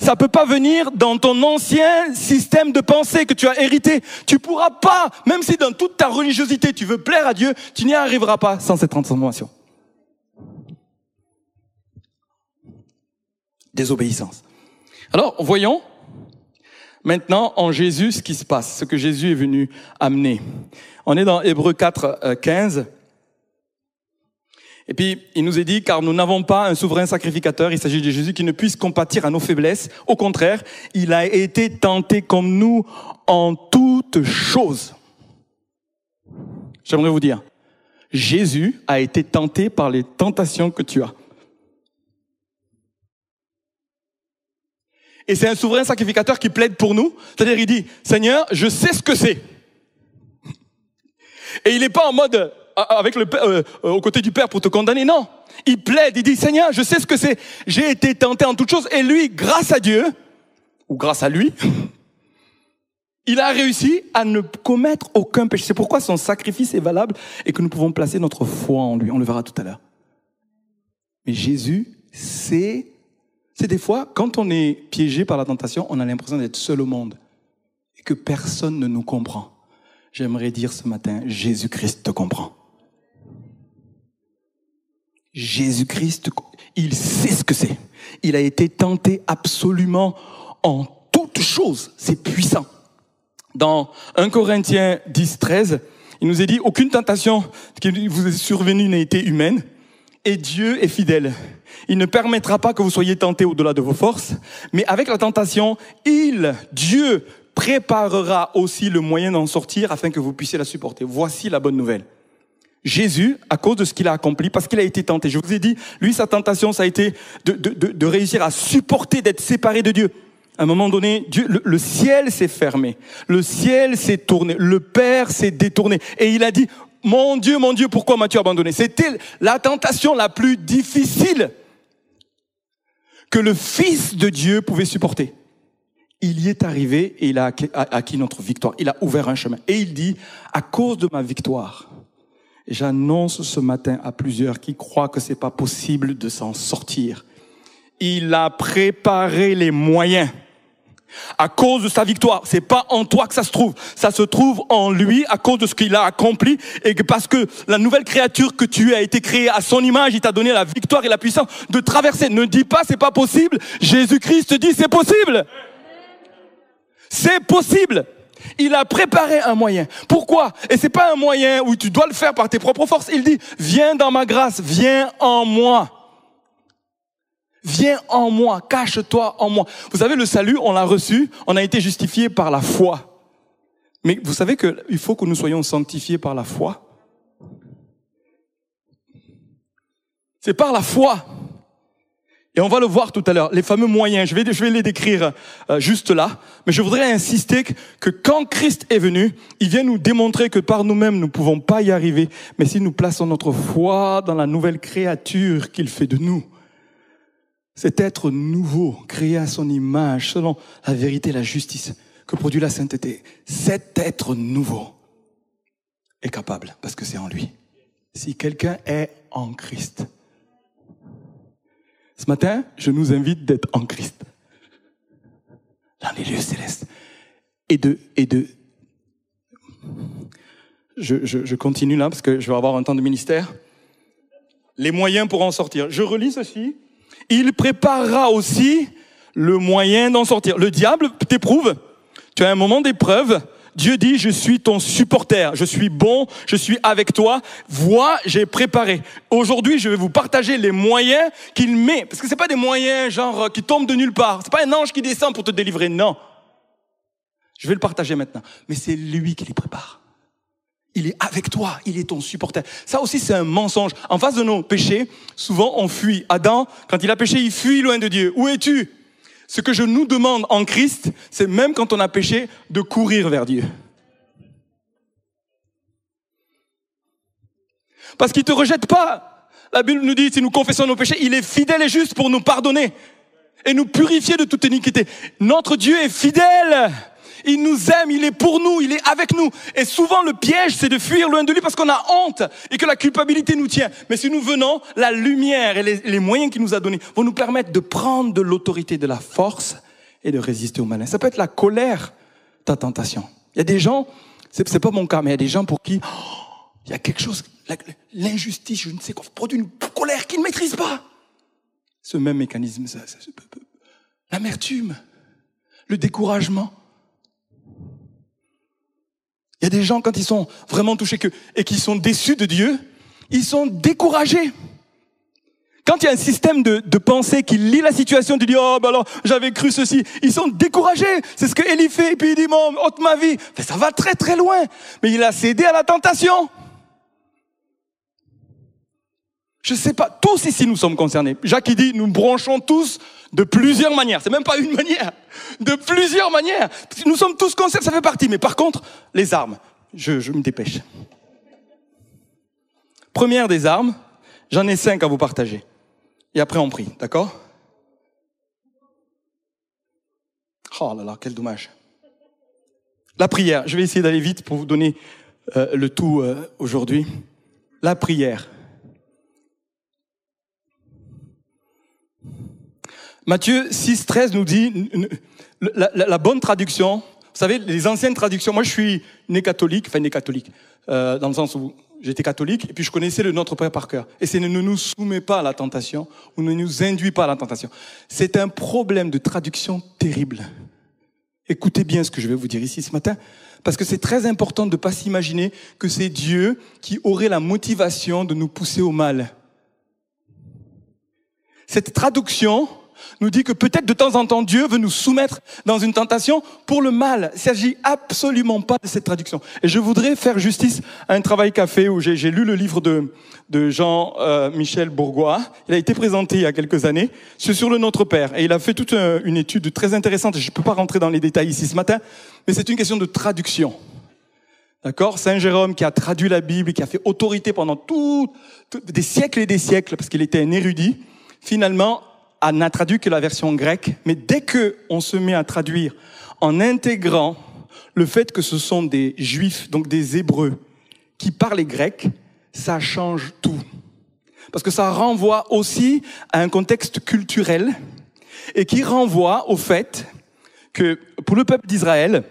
Ça peut pas venir dans ton ancien système de pensée que tu as hérité. Tu pourras pas, même si dans toute ta religiosité tu veux plaire à Dieu, tu n'y arriveras pas sans cette transformation. Désobéissance. Alors, voyons maintenant en Jésus ce qui se passe, ce que Jésus est venu amener. On est dans Hébreu 4, 15. Euh, Et puis, il nous est dit, car nous n'avons pas un souverain sacrificateur, il s'agit de Jésus, qui ne puisse compatir à nos faiblesses. Au contraire, il a été tenté comme nous en toutes choses. J'aimerais vous dire, Jésus a été tenté par les tentations que tu as. Et c'est un souverain sacrificateur qui plaide pour nous. C'est-à-dire, il dit, Seigneur, je sais ce que c'est. Et il n'est pas en mode euh, avec le euh, euh, au côté du Père pour te condamner. Non. Il plaide, il dit, Seigneur, je sais ce que c'est. J'ai été tenté en toutes choses. Et lui, grâce à Dieu, ou grâce à lui, [laughs] il a réussi à ne commettre aucun péché. C'est pourquoi son sacrifice est valable et que nous pouvons placer notre foi en lui. On le verra tout à l'heure. Mais Jésus, c'est c'est des fois, quand on est piégé par la tentation, on a l'impression d'être seul au monde et que personne ne nous comprend. J'aimerais dire ce matin, Jésus-Christ te comprend. Jésus-Christ, il sait ce que c'est. Il a été tenté absolument en toutes choses. C'est puissant. Dans 1 Corinthiens 10, 13, il nous est dit, aucune tentation qui vous est survenue n'a été humaine, et Dieu est fidèle. Il ne permettra pas que vous soyez tentés au-delà de vos forces, mais avec la tentation, il, Dieu, préparera aussi le moyen d'en sortir afin que vous puissiez la supporter. Voici la bonne nouvelle. Jésus, à cause de ce qu'il a accompli, parce qu'il a été tenté, je vous ai dit, lui, sa tentation, ça a été de, réussir à supporter d'être séparé de Dieu. À un moment donné, le ciel s'est fermé, le ciel s'est tourné, le Père s'est détourné, et il a dit, mon Dieu, mon Dieu, pourquoi m'as-tu abandonné? C'était la tentation la plus difficile que le Fils de Dieu pouvait supporter. Il y est arrivé et il a acquis notre victoire. Il a ouvert un chemin. Et il dit, à cause de ma victoire, j'annonce ce matin à plusieurs qui croient que c'est pas possible de s'en sortir. Il a préparé les moyens à cause de sa victoire. C'est pas en toi que ça se trouve. Ça se trouve en lui à cause de ce qu'il a accompli et que parce que la nouvelle créature que tu es a été créée à son image, il t'a donné la victoire et la puissance de traverser. Ne dis pas c'est pas possible. Jésus-Christ dit c'est possible. C'est possible. Il a préparé un moyen. Pourquoi? Et c'est pas un moyen où tu dois le faire par tes propres forces. Il dit viens dans ma grâce, viens en moi. Viens en moi, cache-toi en moi. Vous savez, le salut, on l'a reçu, on a été justifié par la foi. Mais vous savez qu'il faut que nous soyons sanctifiés par la foi. C'est par la foi. Et on va le voir tout à l'heure, les fameux moyens, je vais, je vais les décrire euh, juste là, mais je voudrais insister que, que, quand Christ est venu, il vient nous démontrer que par nous-mêmes, nous ne pouvons pas y arriver, mais si nous plaçons notre foi dans la nouvelle créature qu'il fait de nous, cet être nouveau, créé à son image, selon la vérité et la justice que produit la sainteté, cet être nouveau est capable, parce que c'est en lui. Si quelqu'un est en Christ, ce matin, je nous invite d'être en Christ, dans les lieux célestes, et de, et de, je, je, je continue là parce que je vais avoir un temps de ministère. Les moyens pour en sortir. Je relis ceci il préparera aussi le moyen d'en sortir. Le diable t'éprouve. Tu as un moment d'épreuve. Dieu dit, je suis ton supporter, je suis bon, je suis avec toi. Vois, j'ai préparé. Aujourd'hui, je vais vous partager les moyens qu'il met. Parce que c'est pas des moyens genre qui tombent de nulle part. C'est pas un ange qui descend pour te délivrer. Non. Je vais le partager maintenant. Mais c'est lui qui les prépare. Il est avec toi, il est ton supporter. Ça aussi, c'est un mensonge. En face de nos péchés, souvent on fuit. Adam, quand il a péché, il fuit loin de Dieu. Où es-tu? Ce que je nous demande en Christ, c'est même quand on a péché, de courir vers Dieu. Parce qu'il ne te rejette pas. La Bible nous dit, si nous confessons nos péchés, il est fidèle et juste pour nous pardonner et nous purifier de toute iniquité. Notre Dieu est fidèle. Il nous aime, il est pour nous, il est avec nous. Et souvent le piège, c'est de fuir loin de lui parce qu'on a honte et que la culpabilité nous tient. Mais si nous venons, la lumière et les, moyens qu'il nous a donnés vont nous permettre de prendre de l'autorité, de la force et de résister au malin. Ça peut être la colère, ta tentation. Il y a des gens, c'est, pas mon cas, mais il y a des gens pour qui oh, il y a quelque chose, l'injustice, je ne sais quoi, produit une colère qu'ils ne maîtrisent pas. Ce même mécanisme, l'amertume, le découragement. Il y a des gens, quand ils sont vraiment touchés et qui sont déçus de Dieu, ils sont découragés. Quand il y a un système de, pensée qui lit la situation, tu dis, oh, ben alors, j'avais cru ceci. Ils sont découragés. C'est ce que Élie fait. Et puis il dit, mon, ôte ma vie. Mais ça va très très loin. Mais il a cédé à la tentation. Je sais pas. Tous ici, nous sommes concernés. Jacques, il dit, nous branchons tous de plusieurs manières. C'est même pas une manière. De plusieurs manières. Nous sommes tous concernés, ça fait partie. Mais par contre, les armes. Je, me dépêche. Première des armes, j'en ai cinq à vous partager. Et après, on prie. D'accord? Oh là là, quel dommage. La prière. Je vais essayer d'aller vite pour vous donner euh, le tout euh, aujourd'hui. La prière. Matthieu 6, 13 nous dit, la, bonne traduction, vous savez, les anciennes traductions, moi je suis né catholique, enfin né catholique, euh, dans le sens où j'étais catholique, et puis je connaissais le Notre Père par cœur. Et c'est ne nous soumet pas à la tentation, ou ne nous induit pas à la tentation. C'est un problème de traduction terrible. Écoutez bien ce que je vais vous dire ici ce matin, parce que c'est très important de ne pas s'imaginer que c'est Dieu qui aurait la motivation de nous pousser au mal. Cette traduction nous dit que peut-être de temps en temps Dieu veut nous soumettre dans une tentation pour le mal. Il s'agit absolument pas de cette traduction. Et je voudrais faire justice à un travail café où j'ai lu le livre de, de Jean-Michel Bourgois. Il a été présenté il y a quelques années. C'est sur le Notre Père. Et il a fait toute une étude très intéressante. Je ne peux pas rentrer dans les détails ici ce matin, mais c'est une question de traduction. D'accord? Saint Jérôme qui a traduit la Bible, qui a fait autorité pendant tout, des siècles et des siècles, parce qu'il était un érudit, finalement n'a traduit que la version grecque, mais dès que on se met à traduire en intégrant le fait que ce sont des juifs, donc des hébreux, qui parlent grec, ça change tout. Parce que ça renvoie aussi à un contexte culturel et qui renvoie au fait que pour le peuple d'Israël,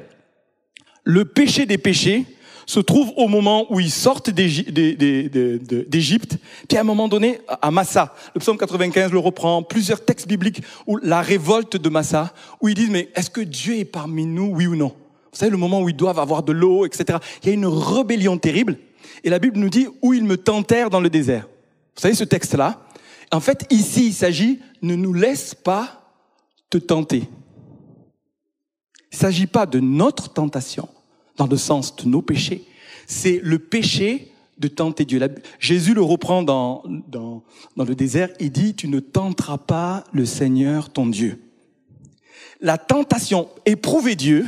le péché des péchés, se trouve au moment où ils sortent d'Égypte, puis à un moment donné, à Massa, le psaume 95 le reprend, plusieurs textes bibliques où la révolte de Massa, où ils disent, mais est-ce que Dieu est parmi nous, oui ou non? Vous savez, le moment où ils doivent avoir de l'eau, etc. Il y a une rébellion terrible, et la Bible nous dit, où ils me tentèrent dans le désert. Vous savez ce texte-là En fait, ici, il s'agit, ne nous laisse pas te tenter. Il ne s'agit pas de notre tentation, dans le sens de nos péchés. C'est le péché de tenter Dieu. Jésus le reprend dans, dans, dans le désert, il dit, tu ne tenteras pas le Seigneur ton Dieu. La tentation, éprouver Dieu,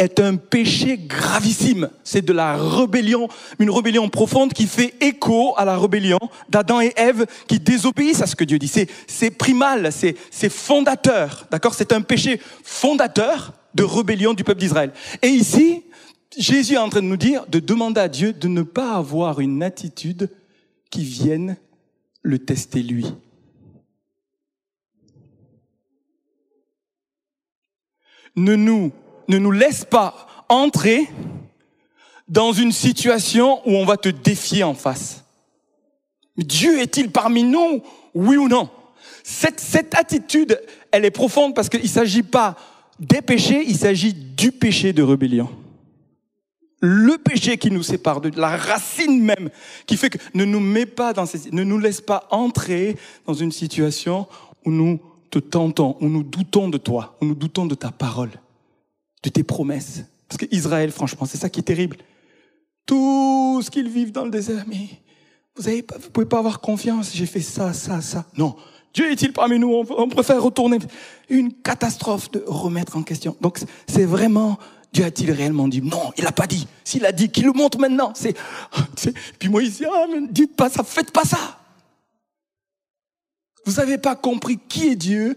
est un péché gravissime. C'est de la rébellion, une rébellion profonde qui fait écho à la rébellion d'Adam et Ève qui désobéissent à ce que Dieu dit. C'est, primal, c'est fondateur. D'accord? C'est un péché fondateur de rébellion du peuple d'Israël. Et ici, Jésus est en train de nous dire de demander à Dieu de ne pas avoir une attitude qui vienne le tester lui. Ne nous, laisse pas entrer dans une situation où on va te défier en face. Dieu est-il parmi nous? Oui ou non? Cette, cette attitude, elle est profonde parce qu'il ne s'agit pas des péchés, il s'agit du péché de rébellion le péché qui nous sépare de la racine même, qui fait que ne nous met pas dans ces, ne nous laisse pas entrer dans une situation où nous te tentons, où nous doutons de toi, où nous doutons de ta parole, de tes promesses. Parce que Israël, franchement, c'est ça qui est terrible. Tout ce qu'ils vivent dans le désert, mais vous vous pouvez pas avoir confiance. J'ai fait ça, ça, ça. Non. Dieu est-il parmi nous? On préfère retourner. Une catastrophe de remettre en question. Donc, c'est vraiment Dieu a-t-il réellement dit Non, il n'a pas dit. S'il a dit, qu'il le montre maintenant. C'est, puis Moïse dit Ah, mais dites pas ça, faites pas ça. Vous n'avez pas compris qui est Dieu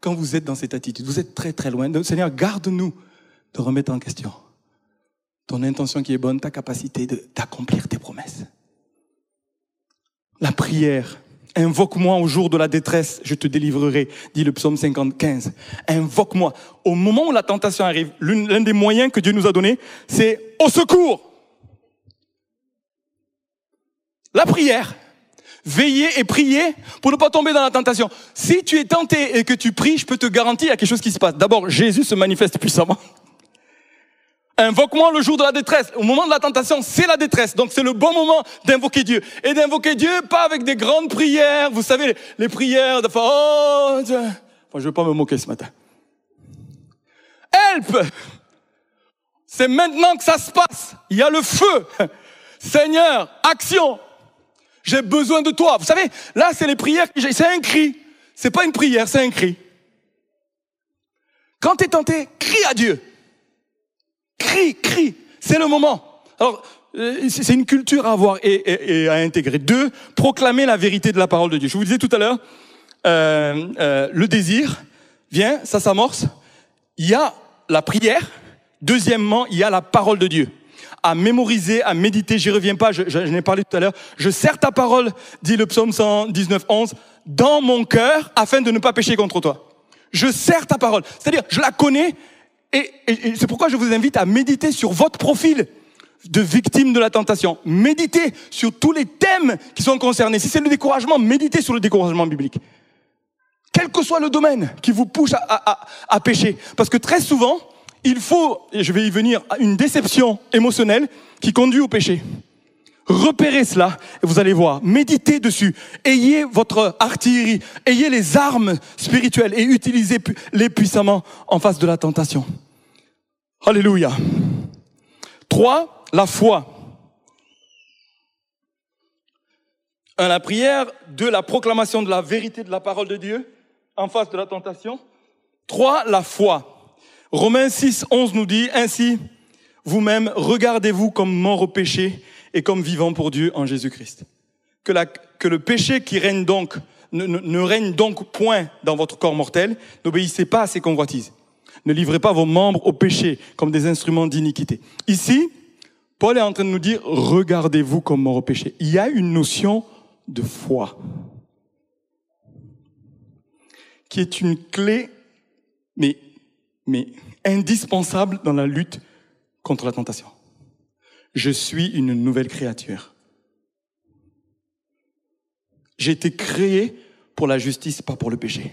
quand vous êtes dans cette attitude. Vous êtes très très loin. Donc, Seigneur, garde-nous de remettre en question ton intention qui est bonne, ta capacité d'accomplir tes promesses. La prière Invoque-moi au jour de la détresse, je te délivrerai, dit le psaume 55. Invoque-moi. Au moment où la tentation arrive, l'un des moyens que Dieu nous a donné, c'est au secours. La prière. Veiller et prier pour ne pas tomber dans la tentation. Si tu es tenté et que tu pries, je peux te garantir, il y a quelque chose qui se passe. D'abord, Jésus se manifeste puissamment. Invoque-moi le jour de la détresse. Au moment de la tentation, c'est la détresse. Donc c'est le bon moment d'invoquer Dieu. Et d'invoquer Dieu, pas avec des grandes prières. Vous savez, les, prières de oh, je ne veux pas me moquer ce matin. Help! C'est maintenant que ça se passe. Il y a le feu. Seigneur, action. J'ai besoin de toi. Vous savez, là, c'est les prières. C'est un cri. C'est pas une prière, c'est un cri. Quand tu es tenté, crie à Dieu. Crie, crie. C'est le moment. Alors, euh, c'est une culture à avoir et, à intégrer. Deux, proclamer la vérité de la parole de Dieu. Je vous disais tout à l'heure, euh, euh, le désir vient, ça s'amorce. Il y a la prière. Deuxièmement, il y a la parole de Dieu. À mémoriser, à méditer, j'y reviens pas, je, je, je n'ai parlé tout à l'heure. Je sers ta parole, dit le psaume 119, 11, dans mon cœur afin de ne pas pécher contre toi. Je sers ta parole. C'est-à-dire, je la connais, et, c'est pourquoi je vous invite à méditer sur votre profil. de victime de la tentation. Méditez sur tous les thèmes qui sont concernés. Si c'est le découragement, méditez sur le découragement biblique. Quel que soit le domaine qui vous pousse à, à pécher. Parce que très souvent, il faut, et je vais y venir, une déception émotionnelle qui conduit au péché. Repérez cela et vous allez voir. Méditez dessus. Ayez votre artillerie. Ayez les armes spirituelles et utilisez-les puissamment en face de la tentation. Alléluia. Trois, la foi. Un, la prière. Deux, la proclamation de la vérité de la parole de Dieu en face de la tentation. Trois, la foi. Romains 6, 11 nous dit, ainsi, vous-même, regardez-vous comme mort au péché et comme vivant pour Dieu en Jésus-Christ. Que, que le péché qui règne donc, ne, ne règne donc point dans votre corps mortel, n'obéissez pas à ses convoitises. Ne livrez pas vos membres au péché comme des instruments d'iniquité. Ici, Paul est en train de nous dire, regardez-vous comme mort au péché. Il y a une notion de foi qui est une clé, mais indispensable dans la lutte contre la tentation. Je suis une nouvelle créature. J'ai été créé pour la justice, pas pour le péché.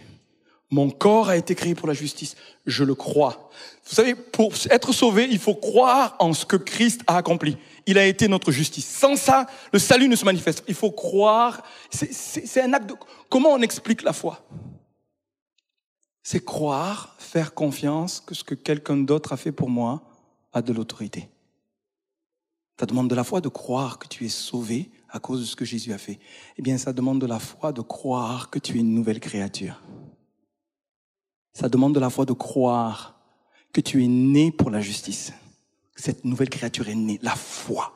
Mon corps a été créé pour la justice. Je le crois. Vous savez, pour être sauvé, il faut croire en ce que Christ a accompli. Il a été notre justice. Sans ça, le salut ne se manifeste. Il faut croire. C'est un acte de... Comment on explique la foi? C'est croire, faire confiance que ce que quelqu'un d'autre a fait pour moi a de l'autorité. Ça demande de la foi de croire que tu es sauvé à cause de ce que Jésus a fait. Eh bien, ça demande de la foi de croire que tu es une nouvelle créature. Ça demande de la foi de croire que tu es né pour la justice. Cette nouvelle créature est née. La foi.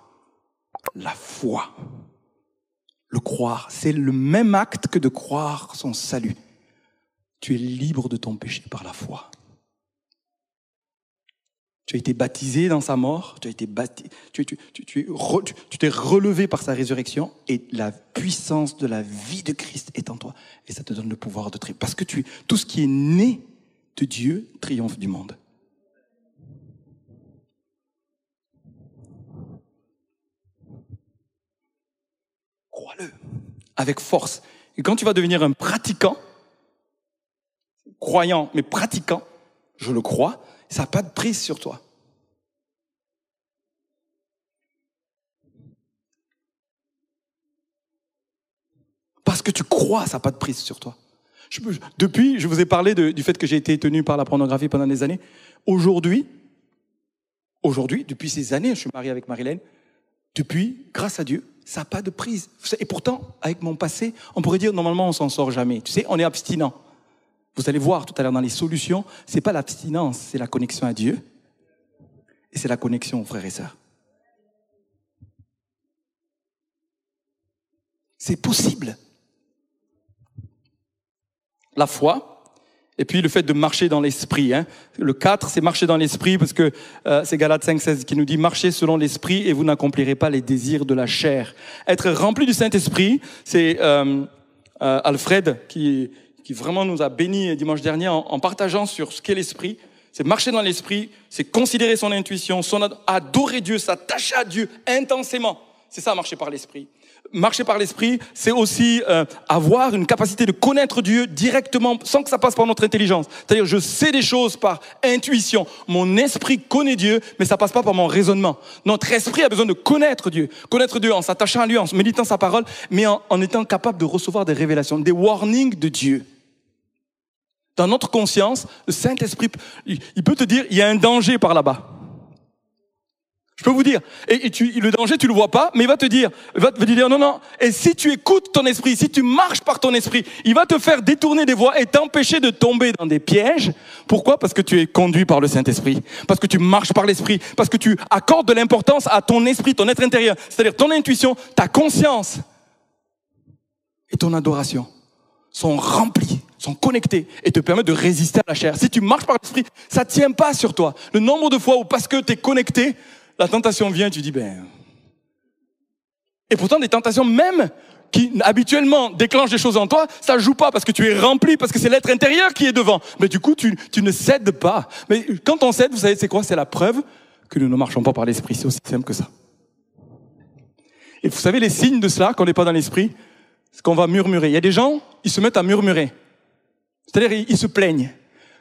La foi. Le croire. C'est le même acte que de croire son salut. Tu es libre de ton péché par la foi. Tu as été baptisé dans sa mort, tu été tu, tu, tu, tu t'es relevé par sa résurrection et la puissance de la vie de Christ est en toi et ça te donne le pouvoir de triompher. Parce que tu, tout ce qui est né de Dieu triomphe du monde. Crois-le avec force. Et quand tu vas devenir un pratiquant, croyant mais pratiquant, je le crois, ça n'a pas de prise sur toi. Parce que tu crois, ça n'a pas de prise sur toi. depuis, je vous ai parlé du fait que j'ai été tenu par la pornographie pendant des années. Aujourd'hui, aujourd'hui, depuis ces années, je suis marié avec Marilène, depuis, grâce à Dieu, ça n'a pas de prise. Et pourtant, avec mon passé, on pourrait dire normalement on s'en sort jamais. Tu sais, on est abstinent. Vous allez voir tout à l'heure dans les solutions, c'est pas l'abstinence, c'est la connexion à Dieu et c'est la connexion aux frères et sœurs. C'est possible. La foi, et puis le fait de marcher dans l'esprit. Hein. Le 4, c'est marcher dans l'esprit, parce que euh, c'est Galates 5,16 qui nous dit marchez selon l'esprit et vous n'accomplirez pas les désirs de la chair. Être rempli du Saint-Esprit, c'est euh, euh, Alfred qui, qui vraiment nous a bénis dimanche dernier en, partageant sur ce qu'est l'esprit. C'est marcher dans l'esprit, c'est considérer son intuition, son adorer Dieu, s'attacher à Dieu intensément. C'est ça, marcher par l'esprit. Marcher par l'esprit, c'est aussi euh, avoir une capacité de connaître Dieu directement, sans que ça passe par notre intelligence. C'est-à-dire, je sais des choses par intuition. Mon esprit connaît Dieu, mais ça passe pas par mon raisonnement. Notre esprit a besoin de connaître Dieu, connaître Dieu en s'attachant à lui, en méditant sa parole, mais en, en étant capable de recevoir des révélations, des warnings de Dieu. Dans notre conscience, le Saint-Esprit, il peut te dire, il y a un danger par là-bas. Je peux vous dire, et, tu, le danger, tu le vois pas, mais il va te dire, il va te dire, non, non. Et si tu écoutes ton esprit, si tu marches par ton esprit, il va te faire détourner des voies et t'empêcher de tomber dans des pièges. Pourquoi? Parce que tu es conduit par le Saint-Esprit, parce que tu marches par l'esprit, parce que tu accordes de l'importance à ton esprit, ton être intérieur, c'est-à-dire ton intuition, ta conscience et ton adoration sont remplis, sont connectés et te permettent de résister à la chair. Si tu marches par l'esprit, ça tient pas sur toi. Le nombre de fois où parce que tu es connecté, la tentation vient, tu dis ben. Et pourtant des tentations même qui habituellement déclenchent des choses en toi, ça joue pas parce que tu es rempli, parce que c'est l'être intérieur qui est devant. Mais du coup, tu, tu ne cèdes pas. Mais quand on cède, vous savez, c'est quoi? C'est la preuve que nous ne marchons pas par l'esprit. C'est aussi simple que ça. Et vous savez les signes de cela, quand on n'est pas dans l'esprit, c'est qu'on va murmurer. Il y a des gens, ils se mettent à murmurer. C'est-à-dire, ils se plaignent.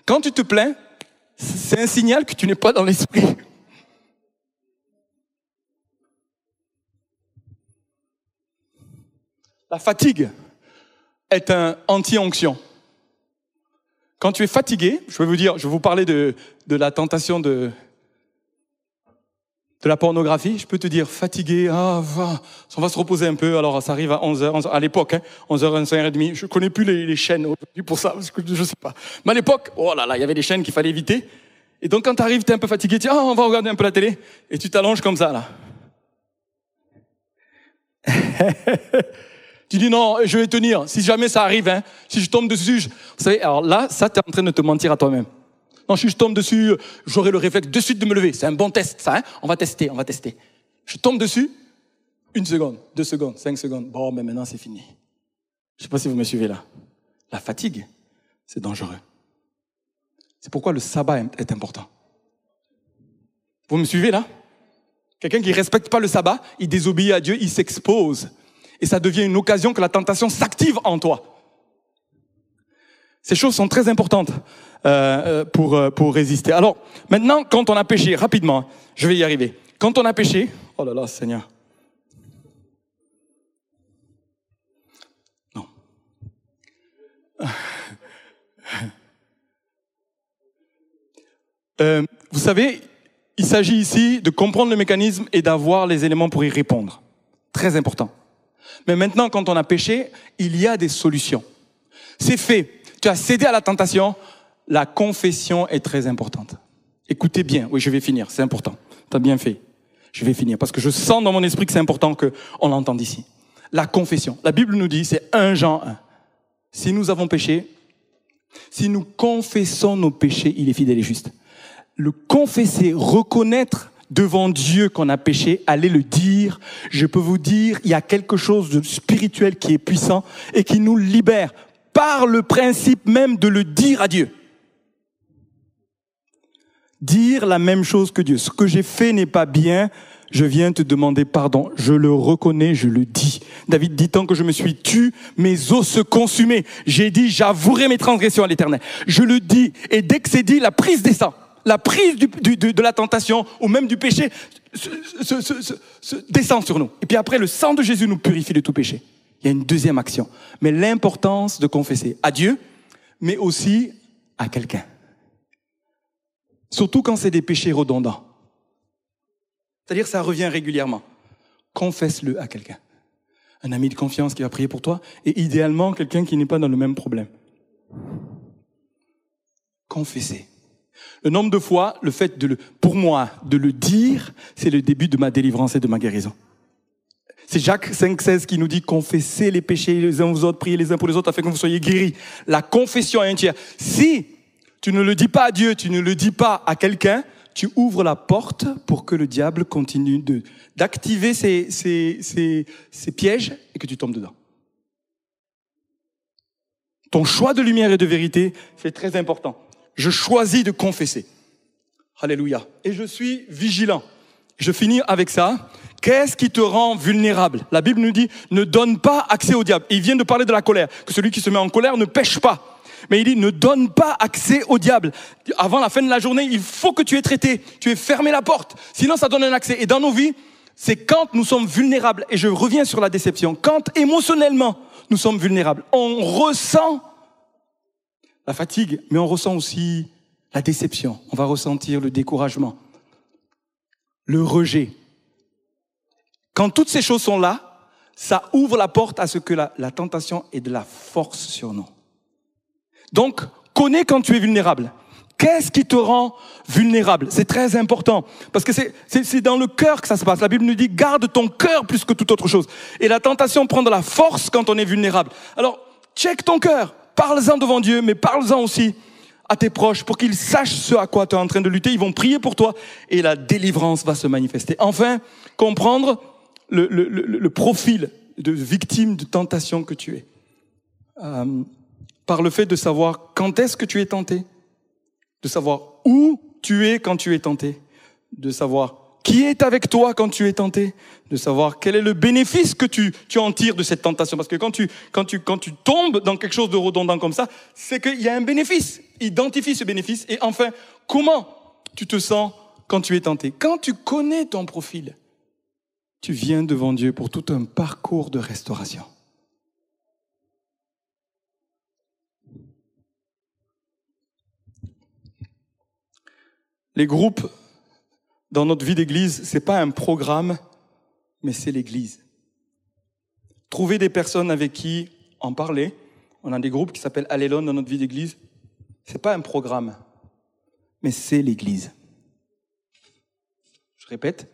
Quand tu te plains, c'est un signal que tu n'es pas dans l'esprit. La fatigue est un anti-onction. Quand tu es fatigué, je vais vous dire, je vais vous parler de, de la tentation de, de la pornographie, je peux te dire fatigué, ah, va, on va se reposer un peu. Alors ça arrive à 11h, à l'époque, hein, 11h, 11h30. Je connais plus les, chaînes aujourd'hui pour ça, parce que je sais pas. Mais à l'époque, oh là là, il y avait des chaînes qu'il fallait éviter. Et donc quand tu arrives, tu es un peu fatigué, tu ah, on va regarder un peu la télé. Et tu t'allonges comme ça, là. [laughs] tu dis, non, je vais tenir. Si jamais ça arrive, hein, si je tombe dessus, je... vous savez, alors là, ça, tu es en train de te mentir à toi-même. Non, si je tombe dessus, j'aurai le réflexe de suite de me lever. C'est un bon test, ça. Hein on va tester, on va tester. Je tombe dessus, une seconde, deux secondes, cinq secondes. Bon, mais maintenant c'est fini. Je ne sais pas si vous me suivez là. La fatigue, c'est dangereux. C'est pourquoi le sabbat est important. Vous me suivez là? Quelqu'un qui ne respecte pas le sabbat, il désobéit à Dieu, il s'expose. Et ça devient une occasion que la tentation s'active en toi. Ces choses sont très importantes. Euh, euh, pour, euh, pour résister. Alors, maintenant, quand on a péché, rapidement, je vais y arriver. Quand on a péché, oh là là, Seigneur. Non. vous savez, il s'agit ici de comprendre le mécanisme et d'avoir les éléments pour y répondre. Très important. Mais maintenant, quand on a péché, il y a des solutions. C'est fait. Tu as cédé à la tentation, la confession est très importante. Écoutez bien, oui, je vais finir, c'est important. Tu as bien fait. Je vais finir parce que je sens dans mon esprit que c'est important qu'on l'entende ici. La confession. La Bible nous dit, c'est 1 Jean 1. Si nous avons péché, si nous confessons nos péchés, il est fidèle et juste. Le confesser, reconnaître devant Dieu qu'on a péché, aller le dire. Je peux vous dire, il y a quelque chose de spirituel qui est puissant et qui nous libère par le principe même de le dire à Dieu dire la même chose que Dieu. Ce que j'ai fait n'est pas bien, je viens te demander pardon. Je le reconnais, je le dis. David dit tant que je me suis tu, mes os se consumaient. J'ai dit, j'avouerai mes transgressions à l'éternel. Je le dis. Et dès que c'est dit, la prise descend. La prise de, la tentation ou même du péché descend sur nous. Et puis après, le sang de Jésus nous purifie de tout péché. Il y a une deuxième action. Mais l'importance de confesser à Dieu, mais aussi à quelqu'un. Surtout quand c'est des péchés redondants. C'est-à-dire ça revient régulièrement. Confesse-le à quelqu'un. Un ami de confiance qui va prier pour toi et idéalement quelqu'un qui n'est pas dans le même problème. Confesser. Le nombre de fois, le fait pour moi, de le dire, c'est le début de ma délivrance et de ma guérison. C'est Jacques 5,16 qui nous dit confessez les péchés les uns aux autres, priez les uns pour les autres afin que vous soyez guéris. La confession est entière. Si tu ne le dis pas à Dieu, tu ne le dis pas à quelqu'un, tu ouvres la porte pour que le diable continue d'activer ses, ses, pièges et que tu tombes dedans. Ton choix de lumière et de vérité, c'est très important. Je choisis de confesser. Alléluia. Et je suis vigilant. Je finis avec ça. Qu'est-ce qui te rend vulnérable? La Bible nous dit, ne donne pas accès au diable. il vient de parler de la colère, que celui qui se met en colère ne pêche pas. Mais il dit, ne donne pas accès au diable. Avant la fin de la journée, il faut que tu aies traité, tu aies fermé la porte. Sinon, ça donne un accès. Et dans nos vies, c'est quand nous sommes vulnérables, et je reviens sur la déception, quand émotionnellement nous sommes vulnérables, on ressent la fatigue, mais on ressent aussi la déception. On va ressentir le découragement, le rejet. Quand toutes ces choses sont là, ça ouvre la porte à ce que la, tentation ait de la force sur nous. Donc, connais quand tu es vulnérable. Qu'est-ce qui te rend vulnérable? C'est très important parce que c'est dans le cœur que ça se passe. La Bible nous dit garde ton cœur plus que toute autre chose. Et la tentation prend de la force quand on est vulnérable. Alors, check ton cœur. Parle-en devant Dieu, mais parle-en aussi à tes proches pour qu'ils sachent ce à quoi tu es en train de lutter. Ils vont prier pour toi et la délivrance va se manifester. Enfin, comprendre le, le, le, profil de victime de tentation que tu es. Euh, par le fait de savoir quand est-ce que tu es tenté, de savoir où tu es quand tu es tenté, de savoir qui est avec toi quand tu es tenté, de savoir quel est le bénéfice que tu, tu en tires de cette tentation. Parce que quand tu, quand, tu, quand tu tombes dans quelque chose de redondant comme ça, c'est qu'il y a un bénéfice. Identifie ce bénéfice. Et enfin, comment tu te sens quand tu es tenté Quand tu connais ton profil, tu viens devant Dieu pour tout un parcours de restauration. Les groupes dans notre vie d'église, c'est pas un programme, mais c'est l'église. Trouver des personnes avec qui en parler. On a des groupes qui s'appellent Allélon dans notre vie d'église. C'est pas un programme, mais c'est l'église. Je répète.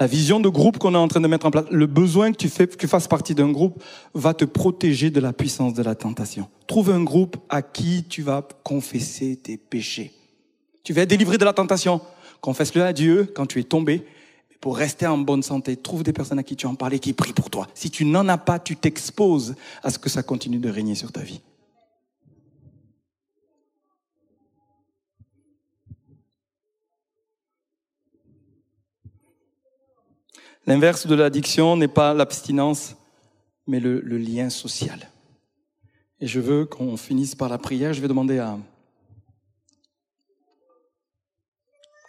La vision de groupe qu'on est en train de mettre en place, le besoin que tu, fasses partie d'un groupe va te protéger de la puissance de la tentation. Trouve un groupe à qui tu vas confesser tes péchés. Tu vas être délivré de la tentation. Confesse-le à Dieu quand tu es tombé. Pour rester en bonne santé, trouve des personnes à qui tu en parles et qui prient pour toi. Si tu n'en as pas, tu t'exposes à ce que ça continue de régner sur ta vie. L'inverse de l'addiction n'est pas l'abstinence, mais le, lien social. Et je veux qu'on finisse par la prière. Je vais demander à,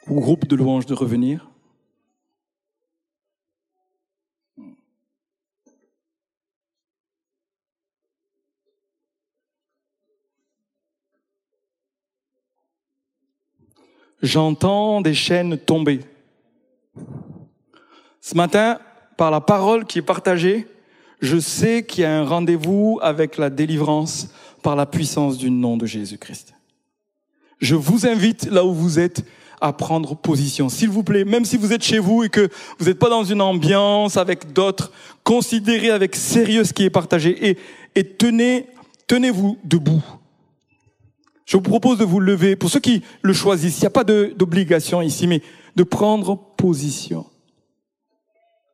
au groupe de louanges de revenir. J'entends des chaînes tomber. Ce matin, par la parole qui est partagée, je sais qu'il y a un rendez-vous avec la délivrance par la puissance du nom de Jésus-Christ. Je vous invite là où vous êtes à prendre position. S'il vous plaît, même si vous êtes chez vous et que vous n'êtes pas dans une ambiance avec d'autres, considérez avec sérieux ce qui est partagé et, et tenez, tenez-vous debout. Je vous propose de vous lever. Pour ceux qui le choisissent, il n'y a pas d'obligation ici, mais de prendre position.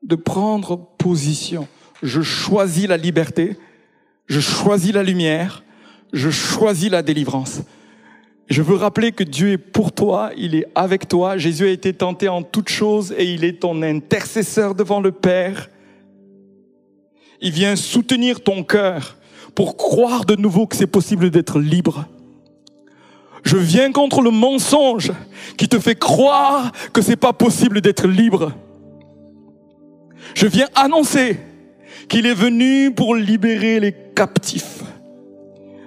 De prendre position. Je choisis la liberté. Je choisis la lumière. Je choisis la délivrance. Je veux rappeler que Dieu est pour toi, il est avec toi. Jésus a été tenté en toutes choses et il est ton intercesseur devant le Père. Il vient soutenir ton cœur pour croire de nouveau que c'est possible d'être libre. Je viens contre le mensonge qui te fait croire que c'est pas possible d'être libre. Je viens annoncer qu'il est venu pour libérer les captifs.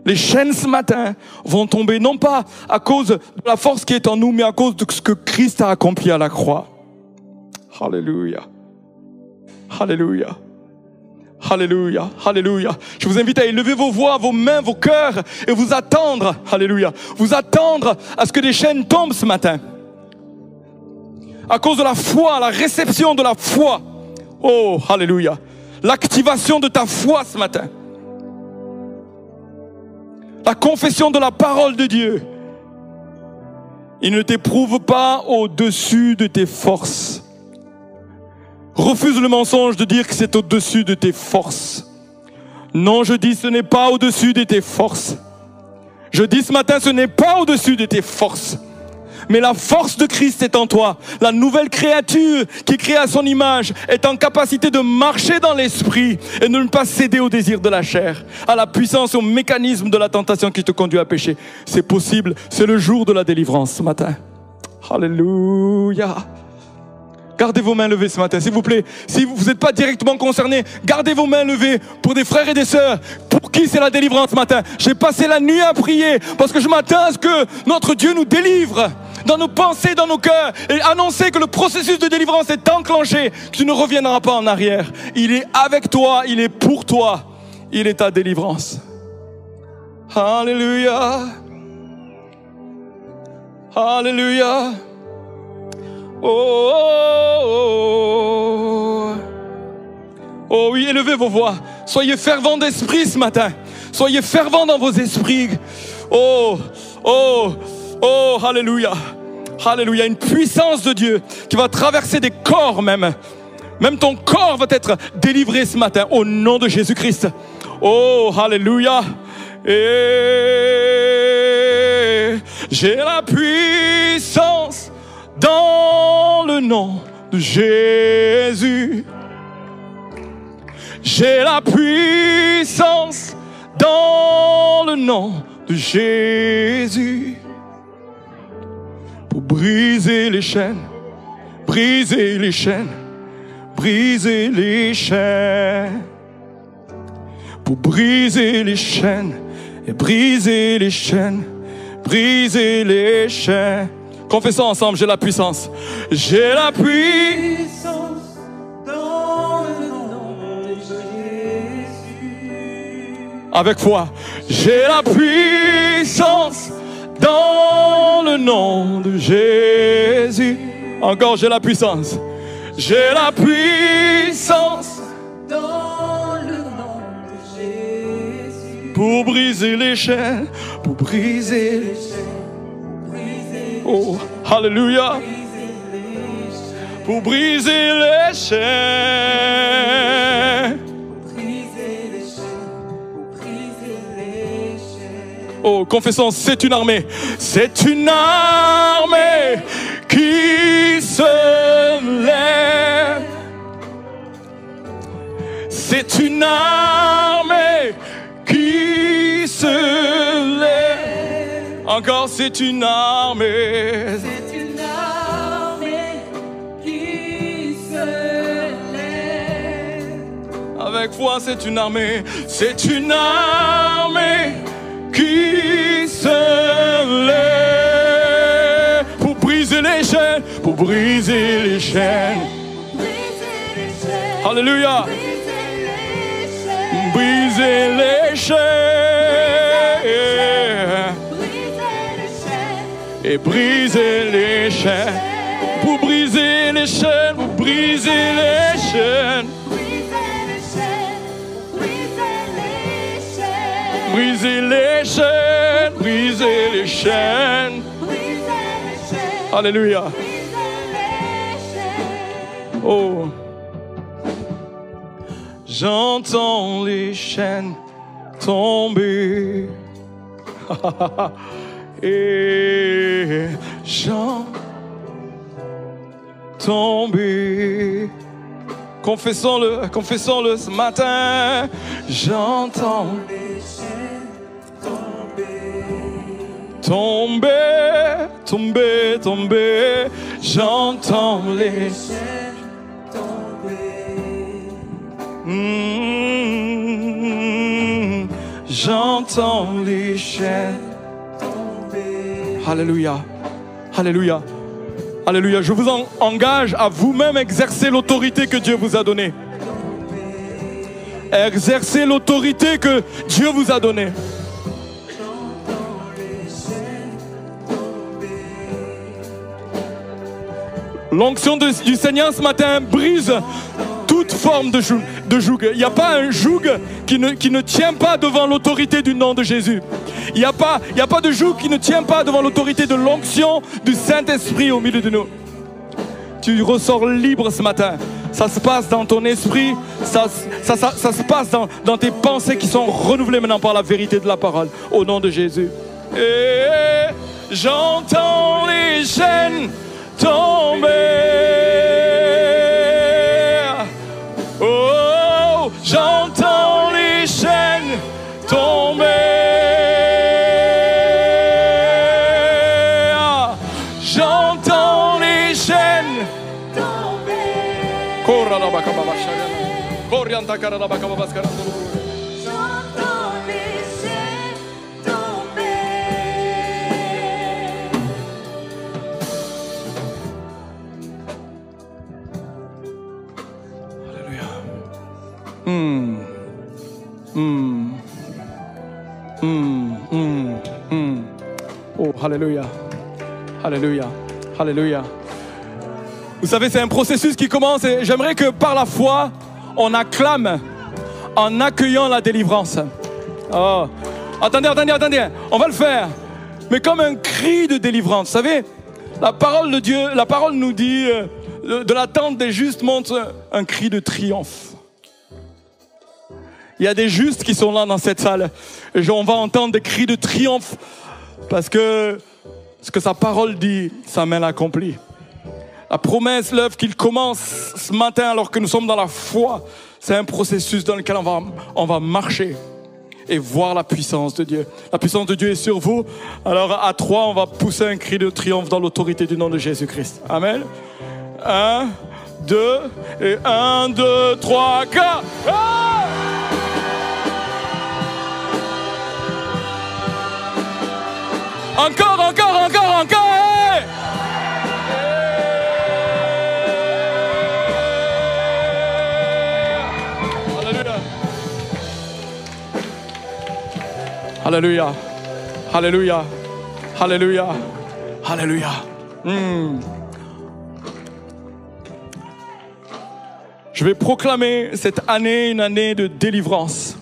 Les chaînes ce matin vont tomber non pas à cause de la force qui est en nous, mais à cause de ce que Christ a accompli à la croix. Alléluia. Alléluia. Alléluia, Alléluia. Je vous invite à élever vos voix, vos mains, vos cœurs et vous attendre, Alléluia, vous attendre à ce que des chaînes tombent ce matin. À cause de la foi, la réception de la foi. Oh, Alléluia. L'activation de ta foi ce matin la confession de la parole de Dieu. Il ne t'éprouve pas au-dessus de tes forces. Refuse le mensonge de dire que c'est au-dessus de tes forces. Non, je dis ce n'est pas au-dessus de tes forces. Je dis ce matin, ce n'est pas au-dessus de tes forces mais la force de Christ est en toi. La nouvelle créature qui est créée à son image est en capacité de marcher dans l'esprit et de ne pas céder au désir de la chair, à la puissance, au mécanisme de la tentation qui te conduit à pécher. C'est possible. C'est le jour de la délivrance ce matin. Alléluia. Gardez vos mains levées ce matin, s'il vous plaît. Si vous n'êtes pas directement concerné, gardez vos mains levées pour des frères et des sœurs. Pour qui c'est la délivrance ce matin? J'ai passé la nuit à prier parce que je m'attends à ce que notre Dieu nous délivre dans nos pensées, dans nos cœurs, et annoncer que le processus de délivrance est enclenché, tu ne reviendras pas en arrière. Il est avec toi, il est pour toi, il est ta délivrance. Alléluia. Alléluia. Oh, oh, oh, oh oui, élevez vos voix. Soyez fervents d'esprit ce matin. Soyez fervents dans vos esprits. Oh, oh, oh, alléluia. Alléluia, une puissance de Dieu qui va traverser des corps même. Même ton corps va être délivré ce matin au nom de Jésus-Christ. Oh, alléluia. Et j'ai la puissance dans le nom de Jésus. J'ai la puissance dans le nom de Jésus pour briser les chaînes, briser les chaînes, briser les chaînes, pour briser les chaînes et briser les chaînes, briser les chaînes. Confessons ensemble, j'ai la puissance. J'ai la puissance dans le nom de Jésus. Avec foi, j'ai la puissance dans le nom de Jésus. Encore, j'ai la puissance. J'ai la puissance Dans le nom de Jésus, pour briser les chaînes, pour briser les brisez, Oh, chaînes, Pour briser les chaînes. Oh, confessons, c'est une armée. C'est une armée qui se lève. C'est une armée qui se lève. Encore, c'est une armée. C'est une armée qui se lève. Avec foi, c'est une armée. C'est une armée qui se lève pour briser les chaînes, pour briser les chaînes. Alléluia. Briser les chaînes, et briser les chaînes. Pour briser les chaînes, pour briser les chaînes. Briser les chaînes, brisez les chaînes, Alléluia. brisez. Oh. J'entends les chaînes tomber. [laughs] Et j'entends tomber. Confessons-le, confessons-le ce matin. J'entends Les tomber, tomber, tomber. J'entends les chaînes tombées, Mm, J'entends les chaînes. tombées. Alléluia. Alléluia. Alléluia. Je vous en- engage à vous-même exercer l'autorité que Dieu vous a donnée. Exercez l'autorité que Dieu vous a donnée. L'onction du Seigneur ce matin brise toute forme de joug. Il n'y a pas un joug qui ne, tient pas devant l'autorité du nom de Jésus. Il n'y a, pas- de joug qui ne tient pas devant l'autorité de l'onction du Saint-Esprit au milieu de nous. Tu ressors libre ce matin. Ça se passe dans ton esprit, ça, se passe dans, dans tes pensées qui sont renouvelées maintenant par la vérité de la parole, au nom de Jésus. Et j'entends les chaînes tomber. Oh, j'entends les chaînes tomber. J'entends les chaînes J'entends Hmm. Hmm. Hmm. Oh, Alléluia. Alléluia. Alléluia. Vous savez, c'est un processus qui commence et j'aimerais que par la foi, on acclame en accueillant la délivrance. Oh. Attendez, attendez, attendez. On va le faire. Mais comme un cri de délivrance. Vous savez, la parole de Dieu, la parole nous dit, euh, de l'attente des justes montre un cri de triomphe. Il y a des justes qui sont là dans cette salle. Et on va entendre des cris de triomphe parce que ce que sa parole dit, sa main l'accomplit. La promesse, l'œuvre qu'il commence ce matin alors que nous sommes dans la foi, c'est un processus dans lequel on va, on va marcher et voir la puissance de Dieu. La puissance de Dieu est sur vous. Alors à trois, on va pousser un cri de triomphe dans l'autorité du nom de Jésus-Christ. Amen. Un, deux, et un, deux, trois, quatre. Ah! Encore, encore, encore, encore. hey! Alléluia. Alléluia. Alléluia. Alléluia. Hmm. Je vais proclamer cette année une année de délivrance,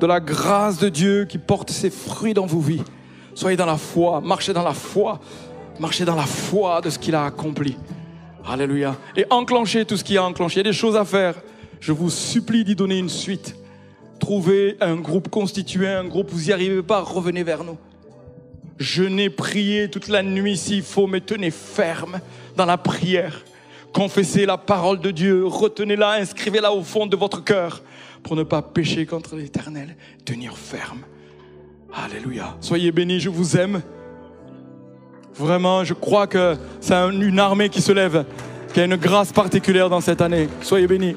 de la grâce de Dieu qui porte ses fruits dans vos vies. Soyez dans la foi, marchez dans la foi, marchez dans la foi de ce qu'il a accompli. Alléluia. Et enclenchez tout ce qui a enclenché. Il y a des choses à faire. Je vous supplie d'y donner une suite. Trouvez un groupe constitué, un groupe, vous n'y arrivez pas, revenez vers nous. Jeûnez, priez toute la nuit s'il faut, mais tenez ferme dans la prière. Confessez la parole de Dieu, retenez-la, inscrivez-la au fond de votre cœur pour ne pas pécher contre l'éternel. Tenir ferme. Alléluia. Soyez bénis, je vous aime. Vraiment, je crois que c'est un- une armée qui se lève, qui a une grâce particulière dans cette année. Soyez bénis.